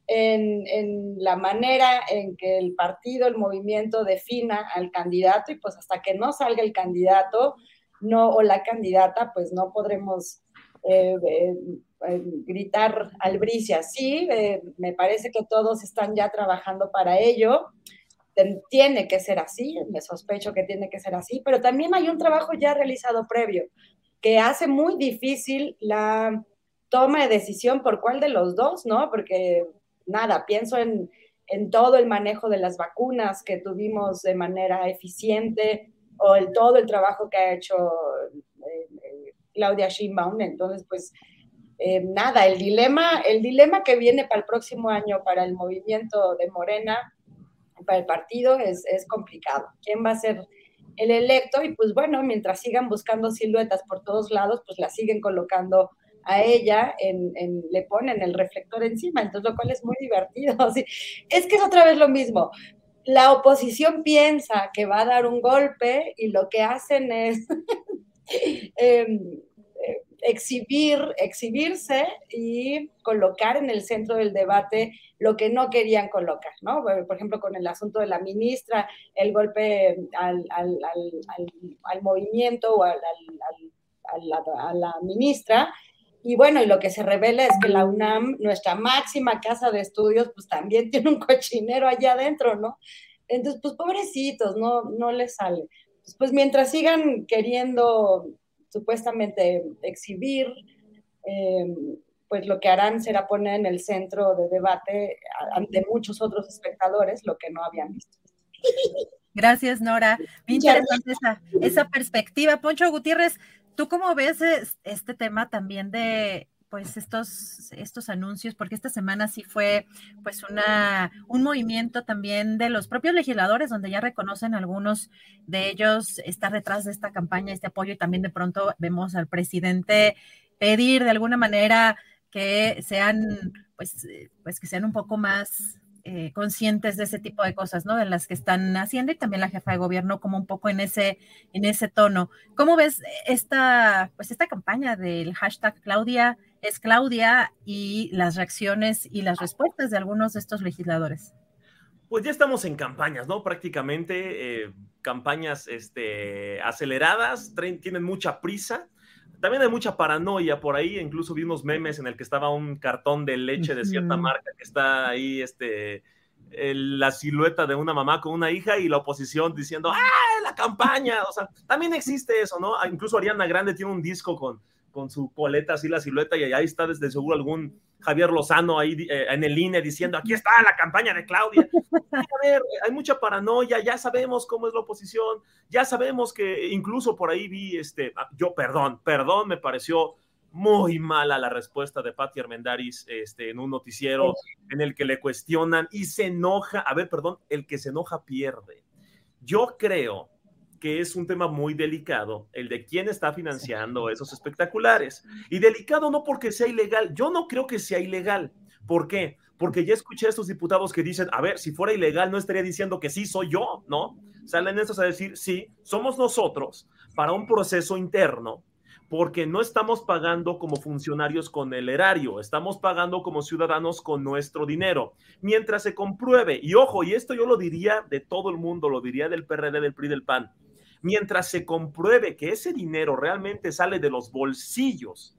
en, la manera en que el partido, el movimiento defina al candidato y pues hasta que no salga el candidato no o la candidata, pues no podremos eh, eh, gritar albricia. Sí, me parece que todos están ya trabajando para ello tiene que ser así, me sospecho que tiene que ser así, pero también hay un trabajo ya realizado previo que hace muy difícil la toma de decisión por cuál de los dos, ¿no? Porque nada, pienso en, todo el manejo de las vacunas que tuvimos de manera eficiente o el, todo el trabajo que ha hecho eh, eh, Claudia Sheinbaum. Entonces, pues eh, nada, el dilema, el dilema que viene para el próximo año para el movimiento de Morena para el partido es, es complicado. ¿Quién va a ser el electo? Y pues bueno, mientras sigan buscando siluetas por todos lados, pues la siguen colocando a ella, en, le ponen el reflector encima, entonces lo cual es muy divertido. Es que es otra vez lo mismo. La oposición piensa que va a dar un golpe y lo que hacen es em, exhibir, exhibirse y colocar en el centro del debate lo que no querían colocar, ¿no? Por ejemplo, con el asunto de la ministra, el golpe al, al, al, movimiento o a la ministra, y bueno, y lo que se revela es que la UNAM, nuestra máxima casa de estudios, pues también tiene un cochinero allá adentro, ¿no? Entonces, pues pobrecitos, no, no les sale. Pues, mientras sigan queriendo supuestamente exhibir, eh, pues lo que harán será poner en el centro de debate ante muchos otros espectadores lo que no habían visto.
Gracias, Nora. interesante esa, esa perspectiva. Poncho Gutiérrez, ¿tú cómo ves este tema también de pues estos, estos anuncios, porque esta semana sí fue pues una, un movimiento también de los propios legisladores, donde ya reconocen algunos de ellos estar detrás de esta campaña, este apoyo, y también de pronto vemos al presidente pedir de alguna manera que sean, pues, pues que sean un poco más eh, conscientes de ese tipo de cosas, ¿no? De las que están haciendo y también la jefa de gobierno como un poco en ese, en ese tono. ¿Cómo ves esta, pues esta campaña del hashtag Claudia es Claudia y las reacciones y las respuestas de algunos de estos legisladores?
Pues ya estamos en campañas, ¿no? Prácticamente eh, campañas este, aceleradas, tienen mucha prisa. También hay mucha paranoia por ahí, incluso vi unos memes en el que estaba un cartón de leche de cierta marca que está ahí, este, la silueta de una mamá con una hija y la oposición diciendo, ¡ah, la campaña! O sea, también existe eso, ¿no? Ah, incluso Ariana Grande tiene un disco con, con su coleta así la silueta y ahí está desde seguro algún Javier Lozano ahí eh, en el INE diciendo, aquí está la campaña de Claudia. A ver, hay mucha paranoia, ya sabemos cómo es la oposición, ya sabemos que incluso por ahí vi, este, ah, yo, perdón, perdón, me pareció muy mala la respuesta de Patti Armendaris este, en un noticiero en el que le cuestionan y se enoja, a ver, perdón, el que se enoja pierde. Yo creo que es un tema muy delicado, el de quién está financiando esos espectaculares. Y delicado no porque sea ilegal, yo no creo que sea ilegal. ¿Por qué? Porque ya escuché a estos diputados que dicen, a ver, si fuera ilegal no estaría diciendo que sí soy yo, ¿no? Salen estos a decir, sí, somos nosotros para un proceso interno porque no estamos pagando como funcionarios con el erario, estamos pagando como ciudadanos con nuestro dinero. Mientras se compruebe, y ojo, y esto yo lo diría de todo el mundo, lo diría del PRD, del PRI, del PAN, mientras se compruebe que ese dinero realmente sale de los bolsillos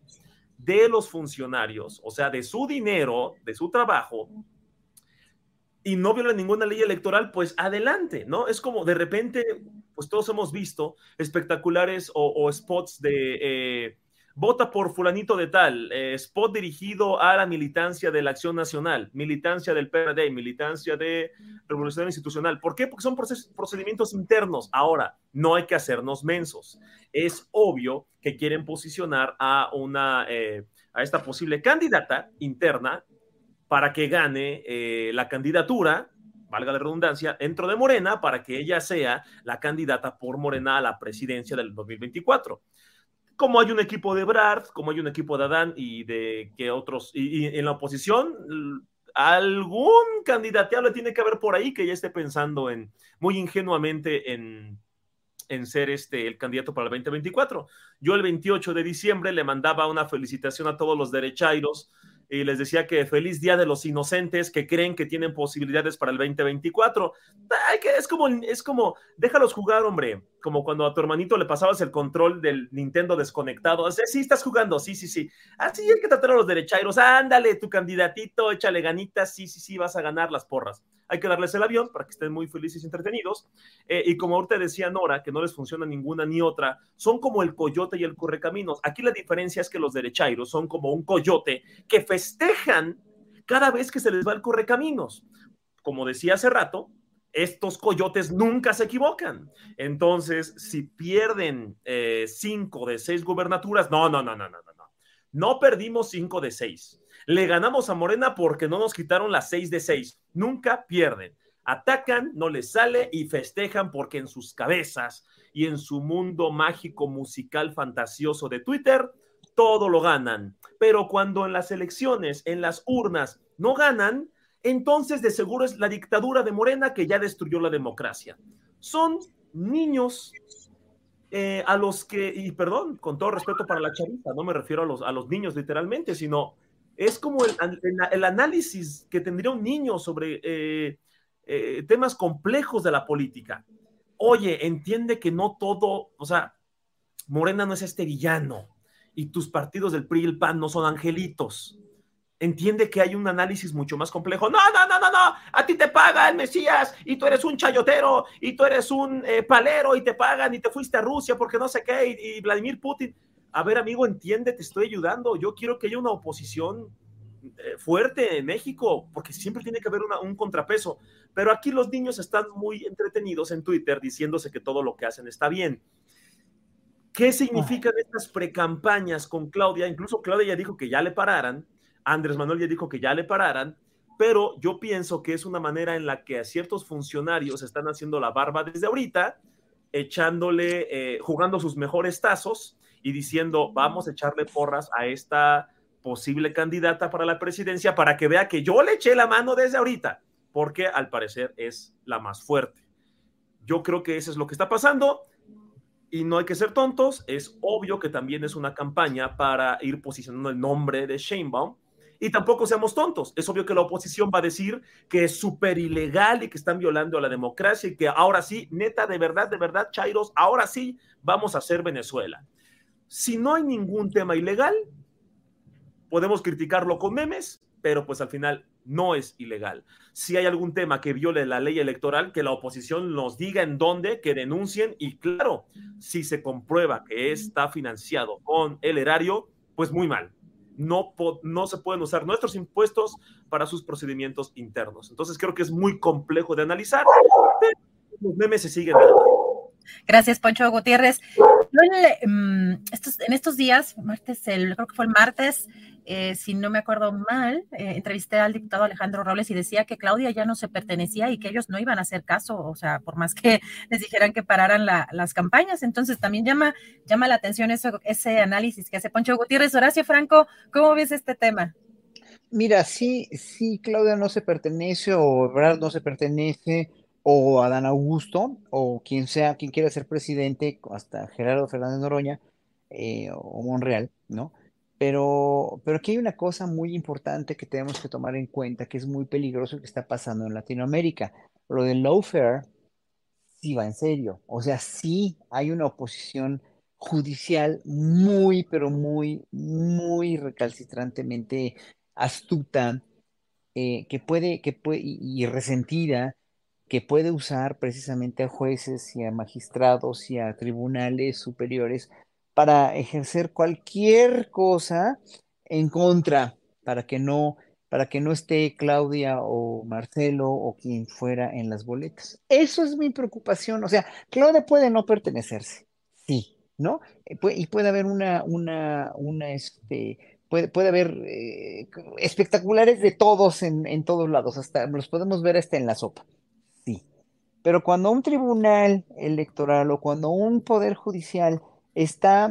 de los funcionarios, o sea, de su dinero, de su trabajo, y no viola ninguna ley electoral, pues adelante, ¿no? Es como de repente, pues todos hemos visto espectaculares o, spots de... Eh, vota por fulanito de tal, eh, spot dirigido a la militancia de la Acción Nacional, militancia del PRD, militancia de Revolución Institucional. ¿Por qué? Porque son procedimientos internos. Ahora, no hay que hacernos mensos. Es obvio que quieren posicionar a una, eh, a esta posible candidata interna para que gane eh, la candidatura valga la redundancia, dentro de Morena para que ella sea la candidata por Morena a la presidencia del 2024 como hay un equipo de Brad, como hay un equipo de Adán y de que otros, y, en la oposición, algún le tiene que haber por ahí que ya esté pensando en, muy ingenuamente en, en ser este, el candidato para el 2024. Yo el 28 de diciembre le mandaba una felicitación a todos los derechairos y les decía que feliz día de los inocentes que creen que tienen posibilidades para el 2024. Ay, que es como, es como, déjalos jugar, hombre. Como cuando a tu hermanito le pasabas el control del Nintendo desconectado. O sí, estás jugando, sí, sí, sí. Así hay que tratar a los derechairos. Ándale, tu candidatito, échale ganitas, sí, sí, sí, vas a ganar las porras. Hay que darles el avión para que estén muy felices y entretenidos. Eh, y como ahorita decía Nora, que no les funciona ninguna ni otra, son como el coyote y el correcaminos. Aquí la diferencia es que los derechairos son como un coyote que festejan cada vez que se les va el correcaminos. Como decía hace rato, estos coyotes nunca se equivocan. Entonces, si pierden eh, cinco de seis gubernaturas, no, no, no, no, no, no. No perdimos cinco de seis. Le ganamos a Morena porque no nos quitaron las seis de seis. Nunca pierden. Atacan, no les sale y festejan porque en sus cabezas y en su mundo mágico, musical, fantasioso de Twitter, todo lo ganan. Pero cuando en las elecciones, en las urnas, no ganan, entonces de seguro es la dictadura de Morena que ya destruyó la democracia. Son niños eh, a los que, y perdón, con todo respeto para la chavita, no me refiero a los, a los niños literalmente, sino es como el, análisis que tendría un niño sobre eh, eh, temas complejos de la política. Oye, entiende que no todo, o sea, Morena no es este villano y tus partidos del PRI y el PAN no son angelitos. Entiende que hay un análisis mucho más complejo. No, no, no, no, no, a ti te pagan, Mesías, y tú eres un chayotero, y tú eres un eh, palero, y te pagan, y te fuiste a Rusia porque no sé qué, y, Vladimir Putin. A ver, amigo, entiende, te estoy ayudando. Yo quiero que haya una oposición eh, fuerte en México, porque siempre tiene que haber un contrapeso. Pero aquí los niños están muy entretenidos en Twitter diciéndose que todo lo que hacen está bien. ¿Qué significan estas precampañas con Claudia? Incluso Claudia ya dijo que ya le pararan, Andrés Manuel ya dijo que ya le pararan, pero yo pienso que es una manera en la que a ciertos funcionarios están haciendo la barba desde ahorita, echándole, eh, jugando sus mejores tazos y diciendo, vamos a echarle porras a esta posible candidata para la presidencia para que vea que yo le eché la mano desde ahorita, porque al parecer es la más fuerte. Yo creo que eso es lo que está pasando y no hay que ser tontos, es obvio que también es una campaña para ir posicionando el nombre de Sheinbaum. Y tampoco seamos tontos. Es obvio que la oposición va a decir que es súper ilegal y que están violando a la democracia y que ahora sí, neta, de verdad, de verdad, Chairos, ahora sí vamos a hacer Venezuela. Si no hay ningún tema ilegal, podemos criticarlo con memes, pero pues al final no es ilegal. Si hay algún tema que viole la ley electoral, que la oposición nos diga en dónde, que denuncien y claro, si se comprueba que está financiado con el erario, pues muy mal. No, no se pueden usar nuestros impuestos para sus procedimientos internos. Entonces creo que es muy complejo de analizar, pero los memes se siguen.
Gracias, Poncho Gutiérrez. Mm, en estos días, martes, el, creo que fue el martes, eh, si no me acuerdo mal, eh, entrevisté al diputado Alejandro Robles y decía que Claudia ya no se pertenecía y que ellos no iban a hacer caso, o sea, por más que les dijeran que pararan las campañas. Entonces también llama, llama la atención eso, ese análisis que hace Poncho Gutiérrez. Horacio Franco, ¿cómo ves este tema?
Mira, sí, sí, Claudia no se pertenece o Brad no se pertenece o Adán Augusto o quien sea, quien quiera ser presidente, hasta Gerardo Fernández Noroña eh, o Monreal, ¿no? Pero, pero aquí hay una cosa muy importante que tenemos que tomar en cuenta, que es muy peligroso que está pasando en Latinoamérica. Lo del lawfare sí va en serio. O sea, sí hay una oposición judicial muy, pero muy, muy recalcitrantemente astuta, eh, que puede, que puede, y resentida, que puede usar precisamente a jueces y a magistrados y a tribunales superiores para ejercer cualquier cosa en contra, para que no, para que no esté Claudia o Marcelo o quien fuera en las boletas. Eso es mi preocupación. O sea, Claudia puede no pertenecerse, sí, ¿no? Eh, y puede haber una, una, una, este, puede, puede haber eh, espectaculares de todos en, en todos lados, hasta los podemos ver hasta en la sopa. Pero cuando un tribunal electoral o cuando un poder judicial está,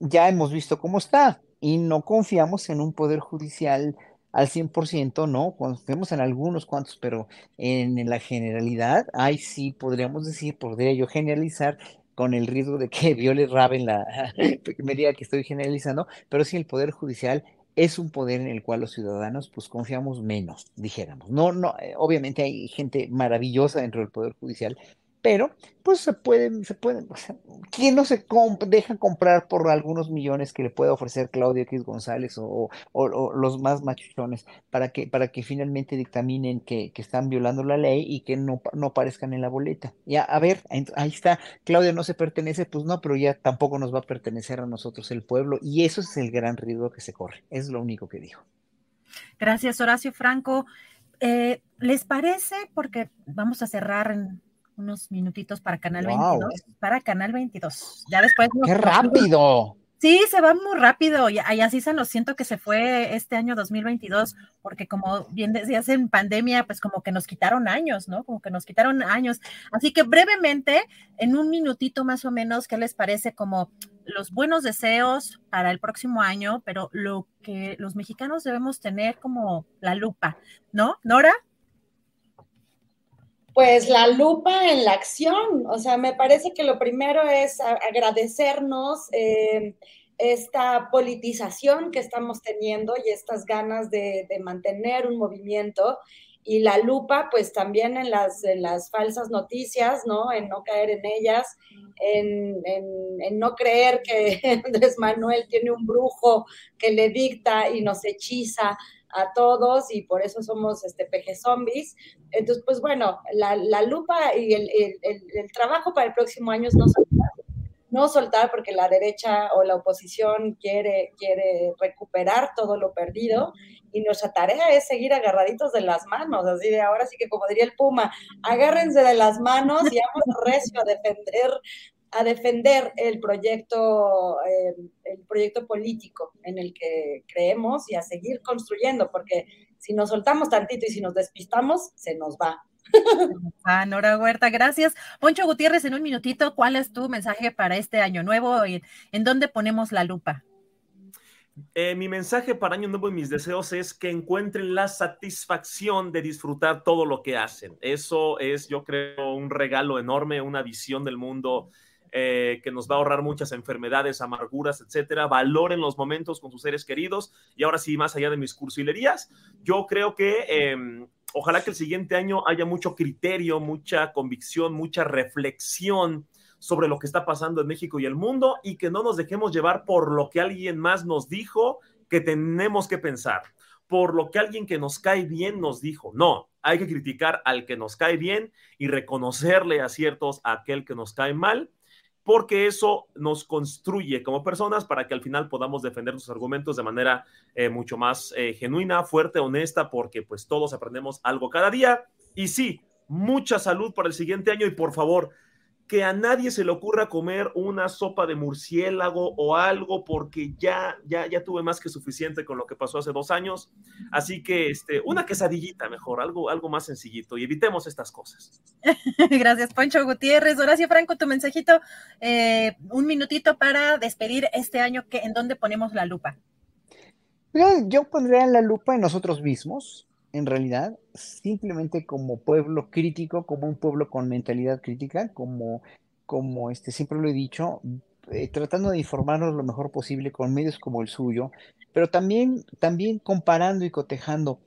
ya hemos visto cómo está y no confiamos en un poder judicial al 100%, no, confiamos en algunos cuantos, pero en, la generalidad, ahí sí podríamos decir, podría yo generalizar con el riesgo de que viole Raven la medida que estoy generalizando, pero sí el poder judicial es un poder en el cual los ciudadanos pues confiamos menos, dijéramos. No, no, eh, obviamente hay gente maravillosa dentro del poder judicial, pero pues se pueden, se pueden, o sea, ¿quién no se deja comprar por algunos millones que le pueda ofrecer Claudio X González o, los más machuchones para que, para que finalmente dictaminen que, están violando la ley y que no, no aparezcan en la boleta? Ya, a ver, ahí está, Claudia no se pertenece, pues no, pero ya tampoco nos va a pertenecer a nosotros el pueblo y eso es el gran riesgo que se corre, es lo único que dijo.
Gracias, Horacio Franco. Eh, ¿Les parece? Porque vamos a cerrar en unos minutitos para Canal 22. Para Canal 22. Ya después.
¡Qué rápido!
Sí, se va muy rápido y, así se nos siento que se fue este año 2022, porque como bien decías en pandemia, pues como que nos quitaron años, ¿no? Como que nos quitaron años. Así que brevemente, en un minutito más o menos, ¿qué les parece como los buenos deseos para el próximo año, pero lo que los mexicanos debemos tener como la lupa, ¿no? Nora?
Pues la lupa en la acción. O sea, me parece que lo primero es agradecernos eh, esta politización que estamos teniendo y estas ganas de, mantener un movimiento y la lupa, pues también en las, falsas noticias, ¿no? En no caer en ellas, en, en, no creer que Andrés Manuel tiene un brujo que le dicta y nos hechiza a todos y por eso somos este peje zombies. Entonces, pues bueno, la, la lupa y el, el, el, trabajo para el próximo año es no soltar, no soltar porque la derecha o la oposición quiere, quiere recuperar todo lo perdido y nuestra tarea es seguir agarraditos de las manos, así de ahora sí que como diría el Puma, agárrense de las manos y vamos recio a defender a defender el proyecto, eh, el proyecto político en el que creemos y a seguir construyendo, porque si nos soltamos tantito y si nos despistamos, se nos va.
Ah, Nora Huerta, gracias. Poncho Gutiérrez, en un minutito, ¿cuál es tu mensaje para este año nuevo y en dónde ponemos la lupa?
Eh, mi mensaje para Año Nuevo y mis deseos es que encuentren la satisfacción de disfrutar todo lo que hacen. Eso es, yo creo, un regalo enorme, una visión del mundo eh, que nos va a ahorrar muchas enfermedades, amarguras, etcétera. Valoren los momentos con sus seres queridos. Y ahora sí, más allá de mis cursilerías, yo creo que em, ojalá que el siguiente año haya mucho criterio, mucha convicción, mucha reflexión sobre lo que está pasando en México y el mundo y que no nos dejemos llevar por lo que alguien más nos dijo que tenemos que pensar, por lo que alguien que nos cae bien nos dijo. No, hay que criticar al que nos cae bien y reconocerle aciertos a aquel que nos cae mal porque eso nos construye como personas para que al final podamos defender nuestros argumentos de manera eh, mucho más eh, genuina, fuerte, honesta, porque pues todos aprendemos algo cada día. Y sí, mucha salud para el siguiente año y por favor, que a nadie se le ocurra comer una sopa de murciélago o algo, porque ya, ya, ya tuve más que suficiente con lo que pasó hace dos años. Así que este, una quesadillita mejor, algo, algo más sencillito y evitemos estas cosas.
Gracias, Poncho Gutiérrez. Horacio Franco, tu mensajito, eh, un minutito para despedir este año, que, ¿en dónde ponemos la lupa?
Yo pondría la lupa en nosotros mismos, en realidad, simplemente como pueblo crítico, como un pueblo con mentalidad crítica, como, como este, siempre lo he dicho, eh, tratando de informarnos lo mejor posible con medios como el suyo, pero también, también comparando y cotejando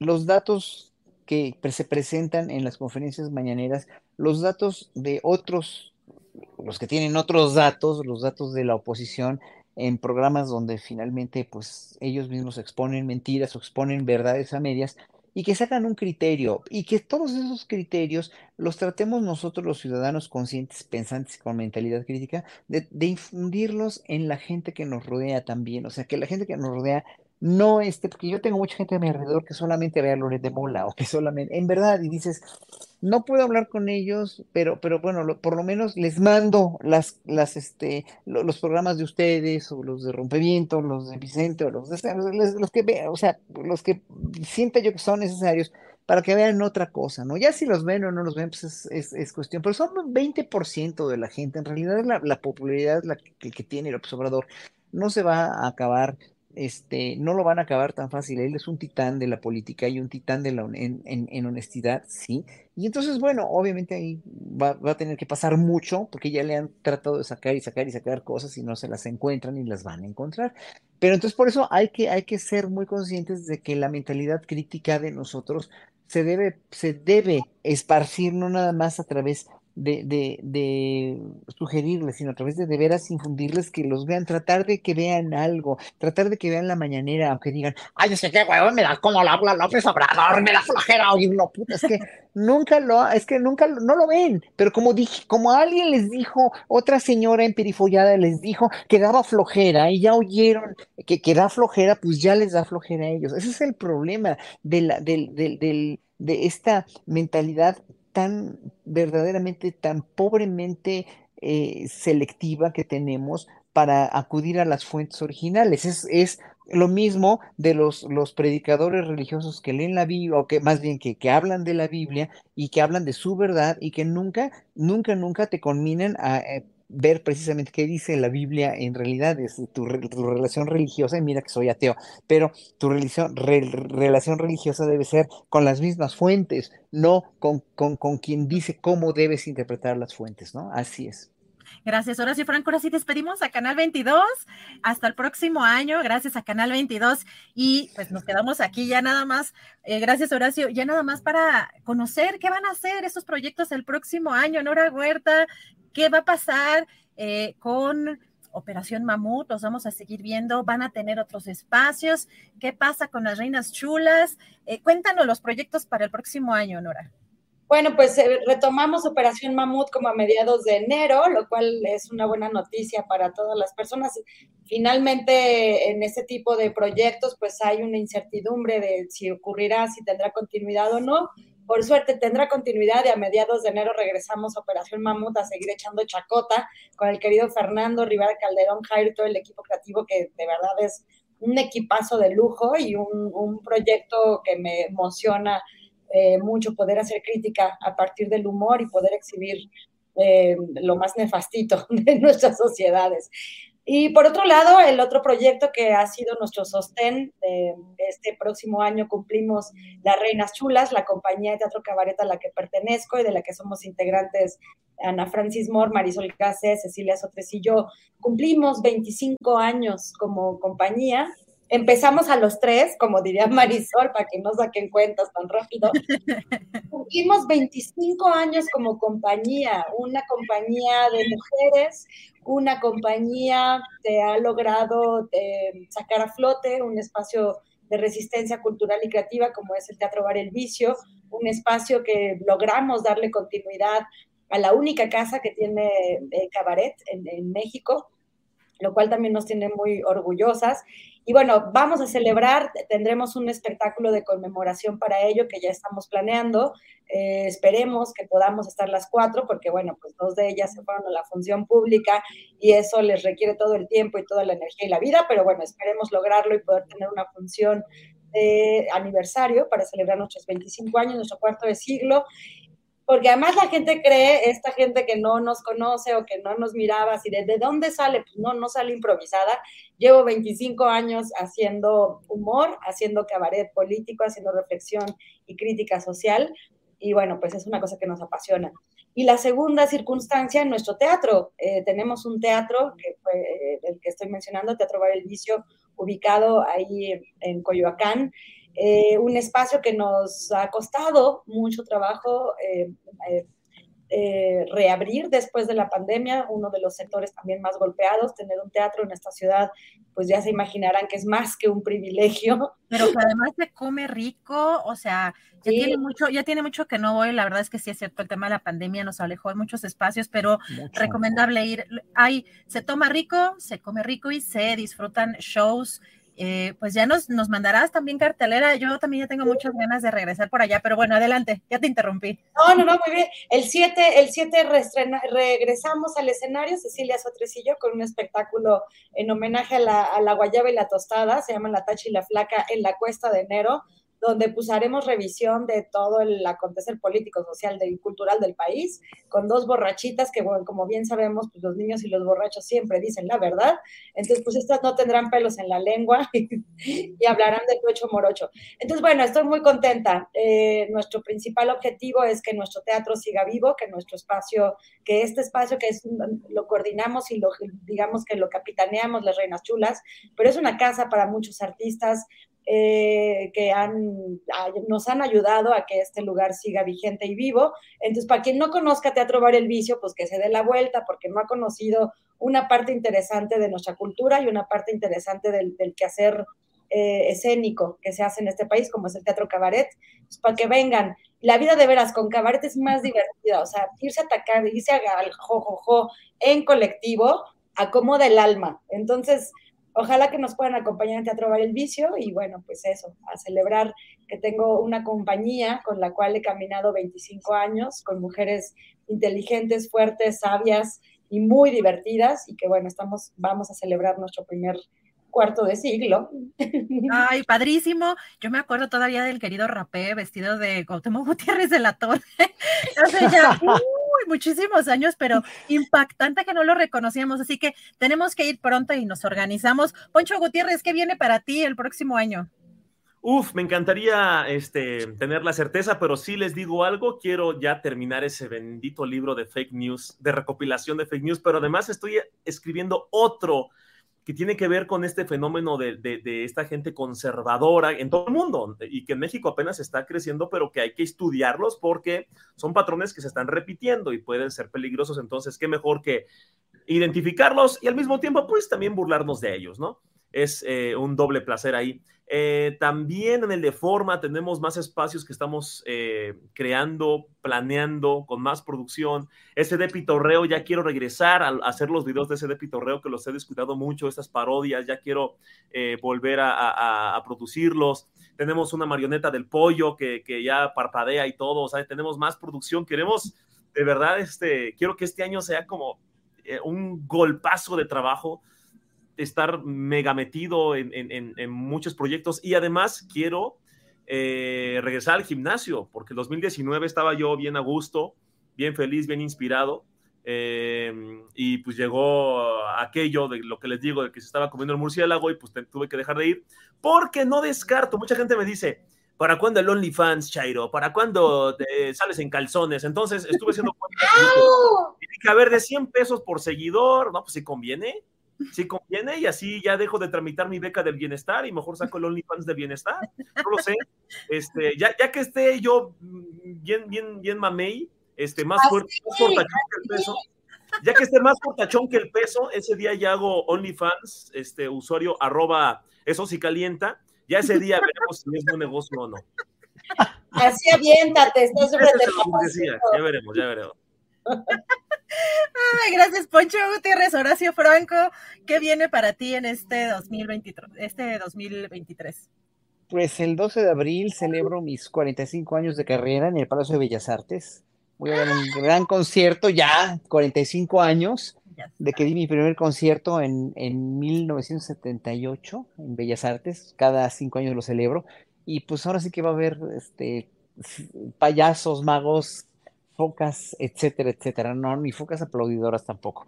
los datos que se presentan en las conferencias mañaneras, los datos de otros, los que tienen otros datos, los datos de la oposición, en programas donde finalmente pues ellos mismos exponen mentiras o exponen verdades a medias y que sacan un criterio y que todos esos criterios los tratemos nosotros los ciudadanos conscientes, pensantes con mentalidad crítica, de, de infundirlos en la gente que nos rodea también, o sea, que la gente que nos rodea no esté, porque yo tengo mucha gente a mi alrededor que solamente ve a Loret de Mola o que solamente, en verdad, y dices, no puedo hablar con ellos, pero, pero bueno, por lo menos les mando las, las, este, los programas de ustedes, o los de Rompeviento, los de Vicente, o los de los, que vean, o sea, los que sienta yo que son necesarios para que vean otra cosa, ¿no? Ya si los ven o no los ven, pues es, es, cuestión, pero son 20% de la gente, en realidad la, la popularidad la que, que tiene el observador no se va a acabar este, no lo van a acabar tan fácil. Él es un titán de la política y un titán de la, en, en, honestidad, sí. Y entonces, bueno, obviamente ahí va, va, a tener que pasar mucho porque ya le han tratado de sacar y sacar y sacar cosas y no se las encuentran y las van a encontrar. Pero entonces por eso hay que, hay que ser muy conscientes de que la mentalidad crítica de nosotros se debe, se debe esparcir no nada más a través de, de, de, sugerirles, sino a través de de veras infundirles que los vean, tratar de que vean algo, tratar de que vean la mañanera, aunque digan, ay, es que qué huevón, me da como la habla López Obrador, me da flojera oírlo, puta, es que nunca lo, es que nunca, no lo ven, pero como dije, como alguien les dijo, otra señora emperifollada les dijo que daba flojera y ya oyeron que, que da flojera, pues ya les da flojera a ellos. Ese es el problema de la, del, del, del de esta mentalidad tan verdaderamente, tan pobremente eh, selectiva que tenemos para acudir a las fuentes originales. Es, es lo mismo de los, los, predicadores religiosos que leen la Biblia, o que más bien que, que, hablan de la Biblia y que hablan de su verdad y que nunca, nunca, nunca te conminan a, eh, ver precisamente qué dice la Biblia en realidad es tu, relación religiosa, y mira que soy ateo, pero tu relación, relación religiosa debe ser con las mismas fuentes, no con, con, con, quien dice cómo debes interpretar las fuentes, ¿no? Así es.
Gracias, Horacio Franco. Ahora sí despedimos a Canal 22. Hasta el próximo año. Gracias a Canal 22. Y pues nos quedamos aquí ya nada más. Eh, gracias, Horacio. Ya nada más para conocer qué van a hacer estos proyectos el próximo año. Nora Huerta, qué va a pasar eh, con Operación Mamut, los vamos a seguir viendo, van a tener otros espacios. ¿Qué pasa con las reinas chulas? Eh, cuéntanos los proyectos para el próximo año, Nora.
Bueno, pues eh, retomamos Operación Mamut como a mediados de enero, lo cual es una buena noticia para todas las personas. Finalmente, en este tipo de proyectos, pues hay una incertidumbre de si ocurrirá, si tendrá continuidad o no. Por suerte tendrá continuidad y a mediados de enero regresamos a Operación Mamut a seguir echando chacota con el querido Fernando Rivera Calderón Jairo y todo el equipo creativo que de verdad es un equipazo de lujo y un, un proyecto que me emociona eh, mucho poder hacer crítica a partir del humor y poder exhibir eh, lo más nefastito de nuestras sociedades. Y por otro lado, el otro proyecto que ha sido nuestro sostén, eh, este próximo año cumplimos Las Reinas Chulas, la compañía de teatro cabaret a la que pertenezco y de la que somos integrantes Ana Francis Moore, Marisol Cáceres, Cecilia Sotres y yo. Cumplimos 25 años como compañía Empezamos a los tres, como diría Marisol, para que no saquen cuentas tan rápido. Tuvimos 25 años como compañía, una compañía de mujeres, una compañía que ha logrado eh, sacar a flote un espacio de resistencia cultural y creativa como es el Teatro Bar El Vicio, un espacio que logramos darle continuidad a la única casa que tiene eh, cabaret en, en México, lo cual también nos tiene muy orgullosas. Y bueno, vamos a celebrar, tendremos un espectáculo de conmemoración para ello que ya estamos planeando. Eh, esperemos que podamos estar las cuatro, porque bueno, pues dos de ellas se fueron a la función pública y eso les requiere todo el tiempo y toda la energía y la vida, pero bueno, esperemos lograrlo y poder tener una función de aniversario para celebrar nuestros 25 años, nuestro cuarto de siglo porque además la gente cree, esta gente que no nos conoce o que no nos miraba, así de, ¿de dónde sale? Pues no, no sale improvisada. Llevo 25 años haciendo humor, haciendo cabaret político, haciendo reflexión y crítica social, y bueno, pues es una cosa que nos apasiona. Y la segunda circunstancia en nuestro teatro, eh, tenemos un teatro, que eh, el que estoy mencionando, Teatro Bar El ubicado ahí en Coyoacán, eh, un espacio que nos ha costado mucho trabajo eh, eh, reabrir después de la pandemia, uno de los sectores también más golpeados, tener un teatro en esta ciudad, pues ya se imaginarán que es más que un privilegio.
Pero que además se come rico, o sea, ya tiene mucho, ya tiene mucho que no voy, la verdad es que sí es cierto, el tema de la pandemia nos alejó de muchos espacios, pero recomendable ir, hay, se toma rico, se come rico y se disfrutan shows eh, pues ya nos, nos mandarás también cartelera. Yo también ya tengo muchas ganas de regresar por allá, pero bueno, adelante, ya te interrumpí.
No, no, no, muy bien. El 7, el 7 regresamos al escenario, Cecilia Sotresillo, con un espectáculo en homenaje a la, a la guayaba y la tostada, se llama La Tacha y la Flaca en la Cuesta de Enero donde pues haremos revisión de todo el acontecer político, social y cultural del país, con dos borrachitas que, bueno, como bien sabemos, pues los niños y los borrachos siempre dicen la verdad, entonces pues estas no tendrán pelos en la lengua y, hablarán de pecho morocho. Entonces, bueno, estoy muy contenta. Eh, nuestro principal objetivo es que nuestro teatro siga vivo, que nuestro espacio, que este espacio que es, lo coordinamos y lo, digamos que lo capitaneamos las Reinas Chulas, pero es una casa para muchos artistas, eh, que han, nos han ayudado a que este lugar siga vigente y vivo. Entonces, para quien no conozca Teatro Bar El Vicio, pues que se dé la vuelta, porque no ha conocido una parte interesante de nuestra cultura y una parte interesante del, quehacer eh, escénico que se hace en este país, como es el teatro cabaret, pues para que vengan. La vida de veras con cabaret es más divertida, o sea, irse a atacar, irse al jojojo en colectivo, acomoda el alma. Entonces, ojalá que nos puedan acompañar en Teatro Bar El Vicio y bueno, pues eso, a celebrar que tengo una compañía con la cual he caminado 25 años, con mujeres inteligentes, fuertes, sabias y muy divertidas y que bueno, estamos, vamos a celebrar nuestro primer cuarto de siglo.
Ay, padrísimo. Yo me acuerdo todavía del querido Rapé vestido de Cuauhtémoc Gutiérrez de la Torre. Ya muchísimos años, pero impactante que no lo reconocíamos. Así que tenemos que ir pronto y nos organizamos. Poncho Gutiérrez, ¿qué viene para ti el próximo año?
Uf, me encantaría este, tener la certeza, pero sí les digo algo, quiero ya terminar ese bendito libro de fake news, de recopilación de fake news, pero además estoy escribiendo otro que tiene que ver con este fenómeno de, esta gente conservadora en todo el mundo y que en México apenas está creciendo, pero que hay que estudiarlos porque son patrones que se están repitiendo y pueden ser peligrosos. Entonces, qué mejor que identificarlos y al mismo tiempo, pues también burlarnos de ellos, ¿no? Es eh, un doble placer ahí. Eh, también en el de forma tenemos más espacios que estamos eh, creando, planeando, con más producción. Ese de Pitorreo, ya quiero regresar a, hacer los videos de ese de Pitorreo, que los he descuidado mucho, estas parodias, ya quiero volver a, producirlos. Tenemos una marioneta del pollo que, que, ya parpadea y todo, o sea, tenemos más producción. Queremos, de verdad, este, quiero que este año sea como un golpazo de trabajo estar mega metido en, muchos proyectos y además quiero eh, regresar al gimnasio, porque en 2019 estaba yo bien a gusto, bien feliz, bien inspirado. Em, y pues llegó aquello de lo que les digo, de que se estaba comiendo el murciélago y pues tuve que dejar de ir, porque no descarto, mucha gente me dice, ¿para cuándo el OnlyFans, Chairo? ¿Para cuándo te sales en calzones? Entonces estuve haciendo y dije, a ver, de 100 pesos por seguidor, no, pues si conviene, si conviene y así ya dejo de tramitar mi beca del bienestar y mejor saco el OnlyFans de bienestar. No lo sé. Este, ya, ya que esté yo bien, bien, bien mamey, este, más fuerte, más fortachón que el peso. Ya que esté más portachón que el peso, ese día ya hago OnlyFans, este usuario arroba eso si calienta. Ya ese día veremos si es un negocio o no.
Así aviéntate, estás sobre
Ya veremos, ya veremos.
Ay, gracias, Poncho Gutiérrez, Horacio Franco. ¿Qué viene para ti en este 2023? Este 2023?
Pues el 12 de abril celebro mis 45 años de carrera en el Palacio de Bellas Artes. Voy a dar un gran concierto ya, 45 años, de que di mi primer concierto en, en 1978 en Bellas Artes. Cada cinco años lo celebro. Y pues ahora sí que va a haber este, payasos, magos, focas, etcétera, etcétera. No, ni focas aplaudidoras tampoco.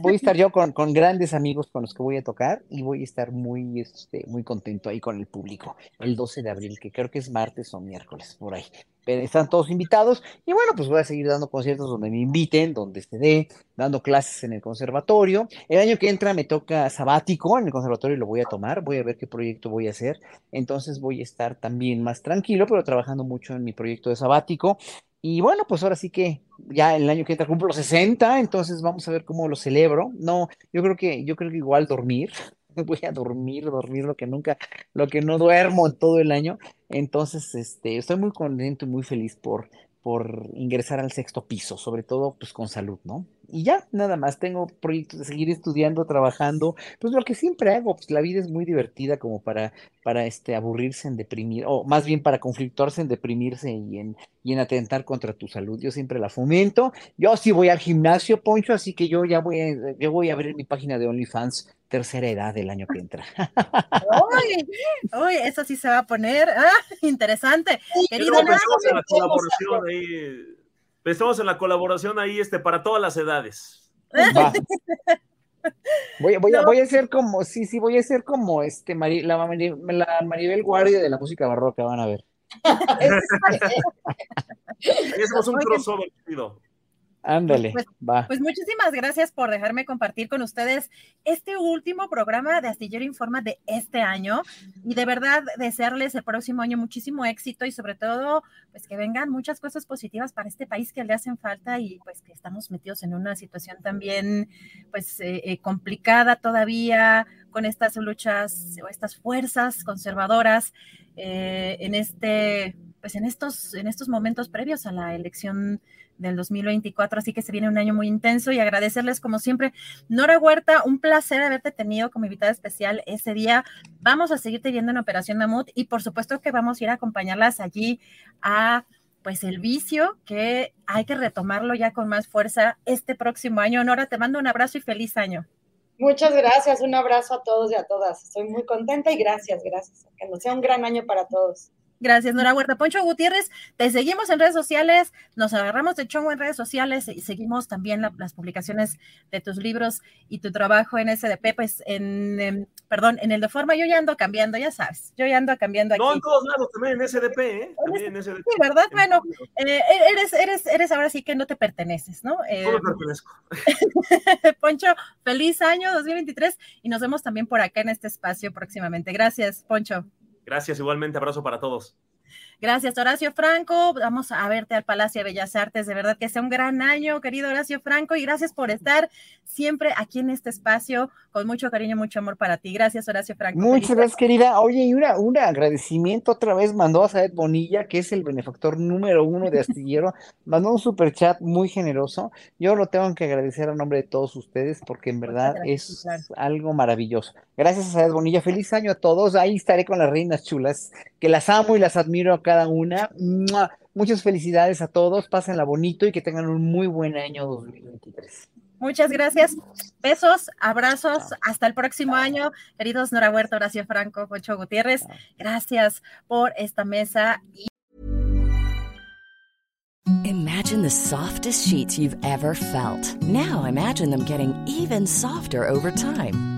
voy a estar yo con, con, grandes amigos con los que voy a tocar y voy a estar muy, este, muy contento ahí con el público el 12 de abril, que creo que es martes o miércoles, por ahí. Pero están todos invitados y bueno, pues voy a seguir dando conciertos donde me inviten, donde esté dé, dando clases en el conservatorio. El año que entra me toca sabático en el conservatorio y lo voy a tomar, voy a ver qué proyecto voy a hacer. Entonces voy a estar también más tranquilo, pero trabajando mucho en mi proyecto de sabático. Y bueno, pues ahora sí que ya el año que entra cumplo 60, entonces vamos a ver cómo lo celebro. No, yo creo que, yo creo que igual dormir, voy a dormir, dormir lo que nunca, lo que no duermo todo el año. Entonces, este, estoy muy contento y muy feliz por, por ingresar al sexto piso, sobre todo pues con salud, ¿no? Y ya, nada más, tengo proyectos de seguir estudiando, trabajando, pues lo que siempre hago, pues la vida es muy divertida como para, para este, aburrirse en deprimir, o más bien para conflictuarse en deprimirse y en, y en atentar contra tu salud. Yo siempre la fomento. Yo sí voy al gimnasio, Poncho, así que yo ya voy a, yo voy a abrir mi página de OnlyFans tercera edad del año que entra.
uy, eso sí se va a poner ah, interesante.
Querido, ahí Estamos en la colaboración ahí este, para todas las edades.
Voy, voy, a, voy a ser como, sí, sí, voy a ser como este la, Maribel Guardia de la música barroca, van a ver.
Ahí hacemos un crossover,
Ándale,
pues,
va.
Pues muchísimas gracias por dejarme compartir con ustedes este último programa de Astillero Informa de este año y de verdad desearles el próximo año muchísimo éxito y sobre todo pues que vengan muchas cosas positivas para este país que le hacen falta y pues que estamos metidos en una situación también pues eh, eh, complicada todavía con estas luchas o estas fuerzas conservadoras eh, en este pues en estos en estos momentos previos a la elección del 2024, así que se viene un año muy intenso y agradecerles como siempre. Nora Huerta, un placer haberte tenido como invitada especial ese día. Vamos a seguirte viendo en Operación Mamut y por supuesto que vamos a ir a acompañarlas allí a pues el vicio que hay que retomarlo ya con más fuerza este próximo año. Nora, te mando un abrazo y feliz año.
Muchas gracias, un abrazo a todos y a todas. Estoy muy contenta y gracias, gracias. Que nos sea un gran año para todos.
Gracias, Nora Huerta. Poncho Gutiérrez, te seguimos en redes sociales, nos agarramos de chongo en redes sociales y seguimos también las publicaciones de tus libros y tu trabajo en SDP, pues en, em, perdón, en el de forma, yo ya ando cambiando, ya sabes, yo ya ando cambiando aquí.
No, en todos lados, también en SDP, ¿eh? También en SDP.
Sí, ¿verdad? Bueno, eh, eres, eres, eres ahora sí que no te perteneces, ¿no?
Eh, no me pertenezco.
Poncho, feliz año 2023 y nos vemos también por acá en este espacio próximamente. Gracias, Poncho.
Gracias, igualmente, abrazo para todos.
Gracias, Horacio Franco. Vamos a verte al Palacio de Bellas Artes. De verdad que sea un gran año, querido Horacio Franco, y gracias por estar siempre aquí en este espacio con mucho cariño, mucho amor para ti. Gracias, Horacio Franco.
Muchas gracias, querida. Oye, y una, un agradecimiento otra vez mandó a Saed Bonilla, que es el benefactor número uno de Astillero, mandó un super chat muy generoso. Yo lo tengo que agradecer a nombre de todos ustedes porque en verdad es algo maravilloso. Gracias a Saed Bonilla. Feliz año a todos. Ahí estaré con las reinas chulas, que las amo y las admiro cada una. Muchas felicidades a todos. Pásenla bonito y que tengan un muy buen año 2023.
Muchas gracias. Besos, abrazos. Hasta el próximo año. Queridos Nora Huerta, Horacio Franco, Pocho Gutiérrez, gracias por esta mesa.
Imagine the softest sheets you've ever felt. Now imagine them getting even softer over time.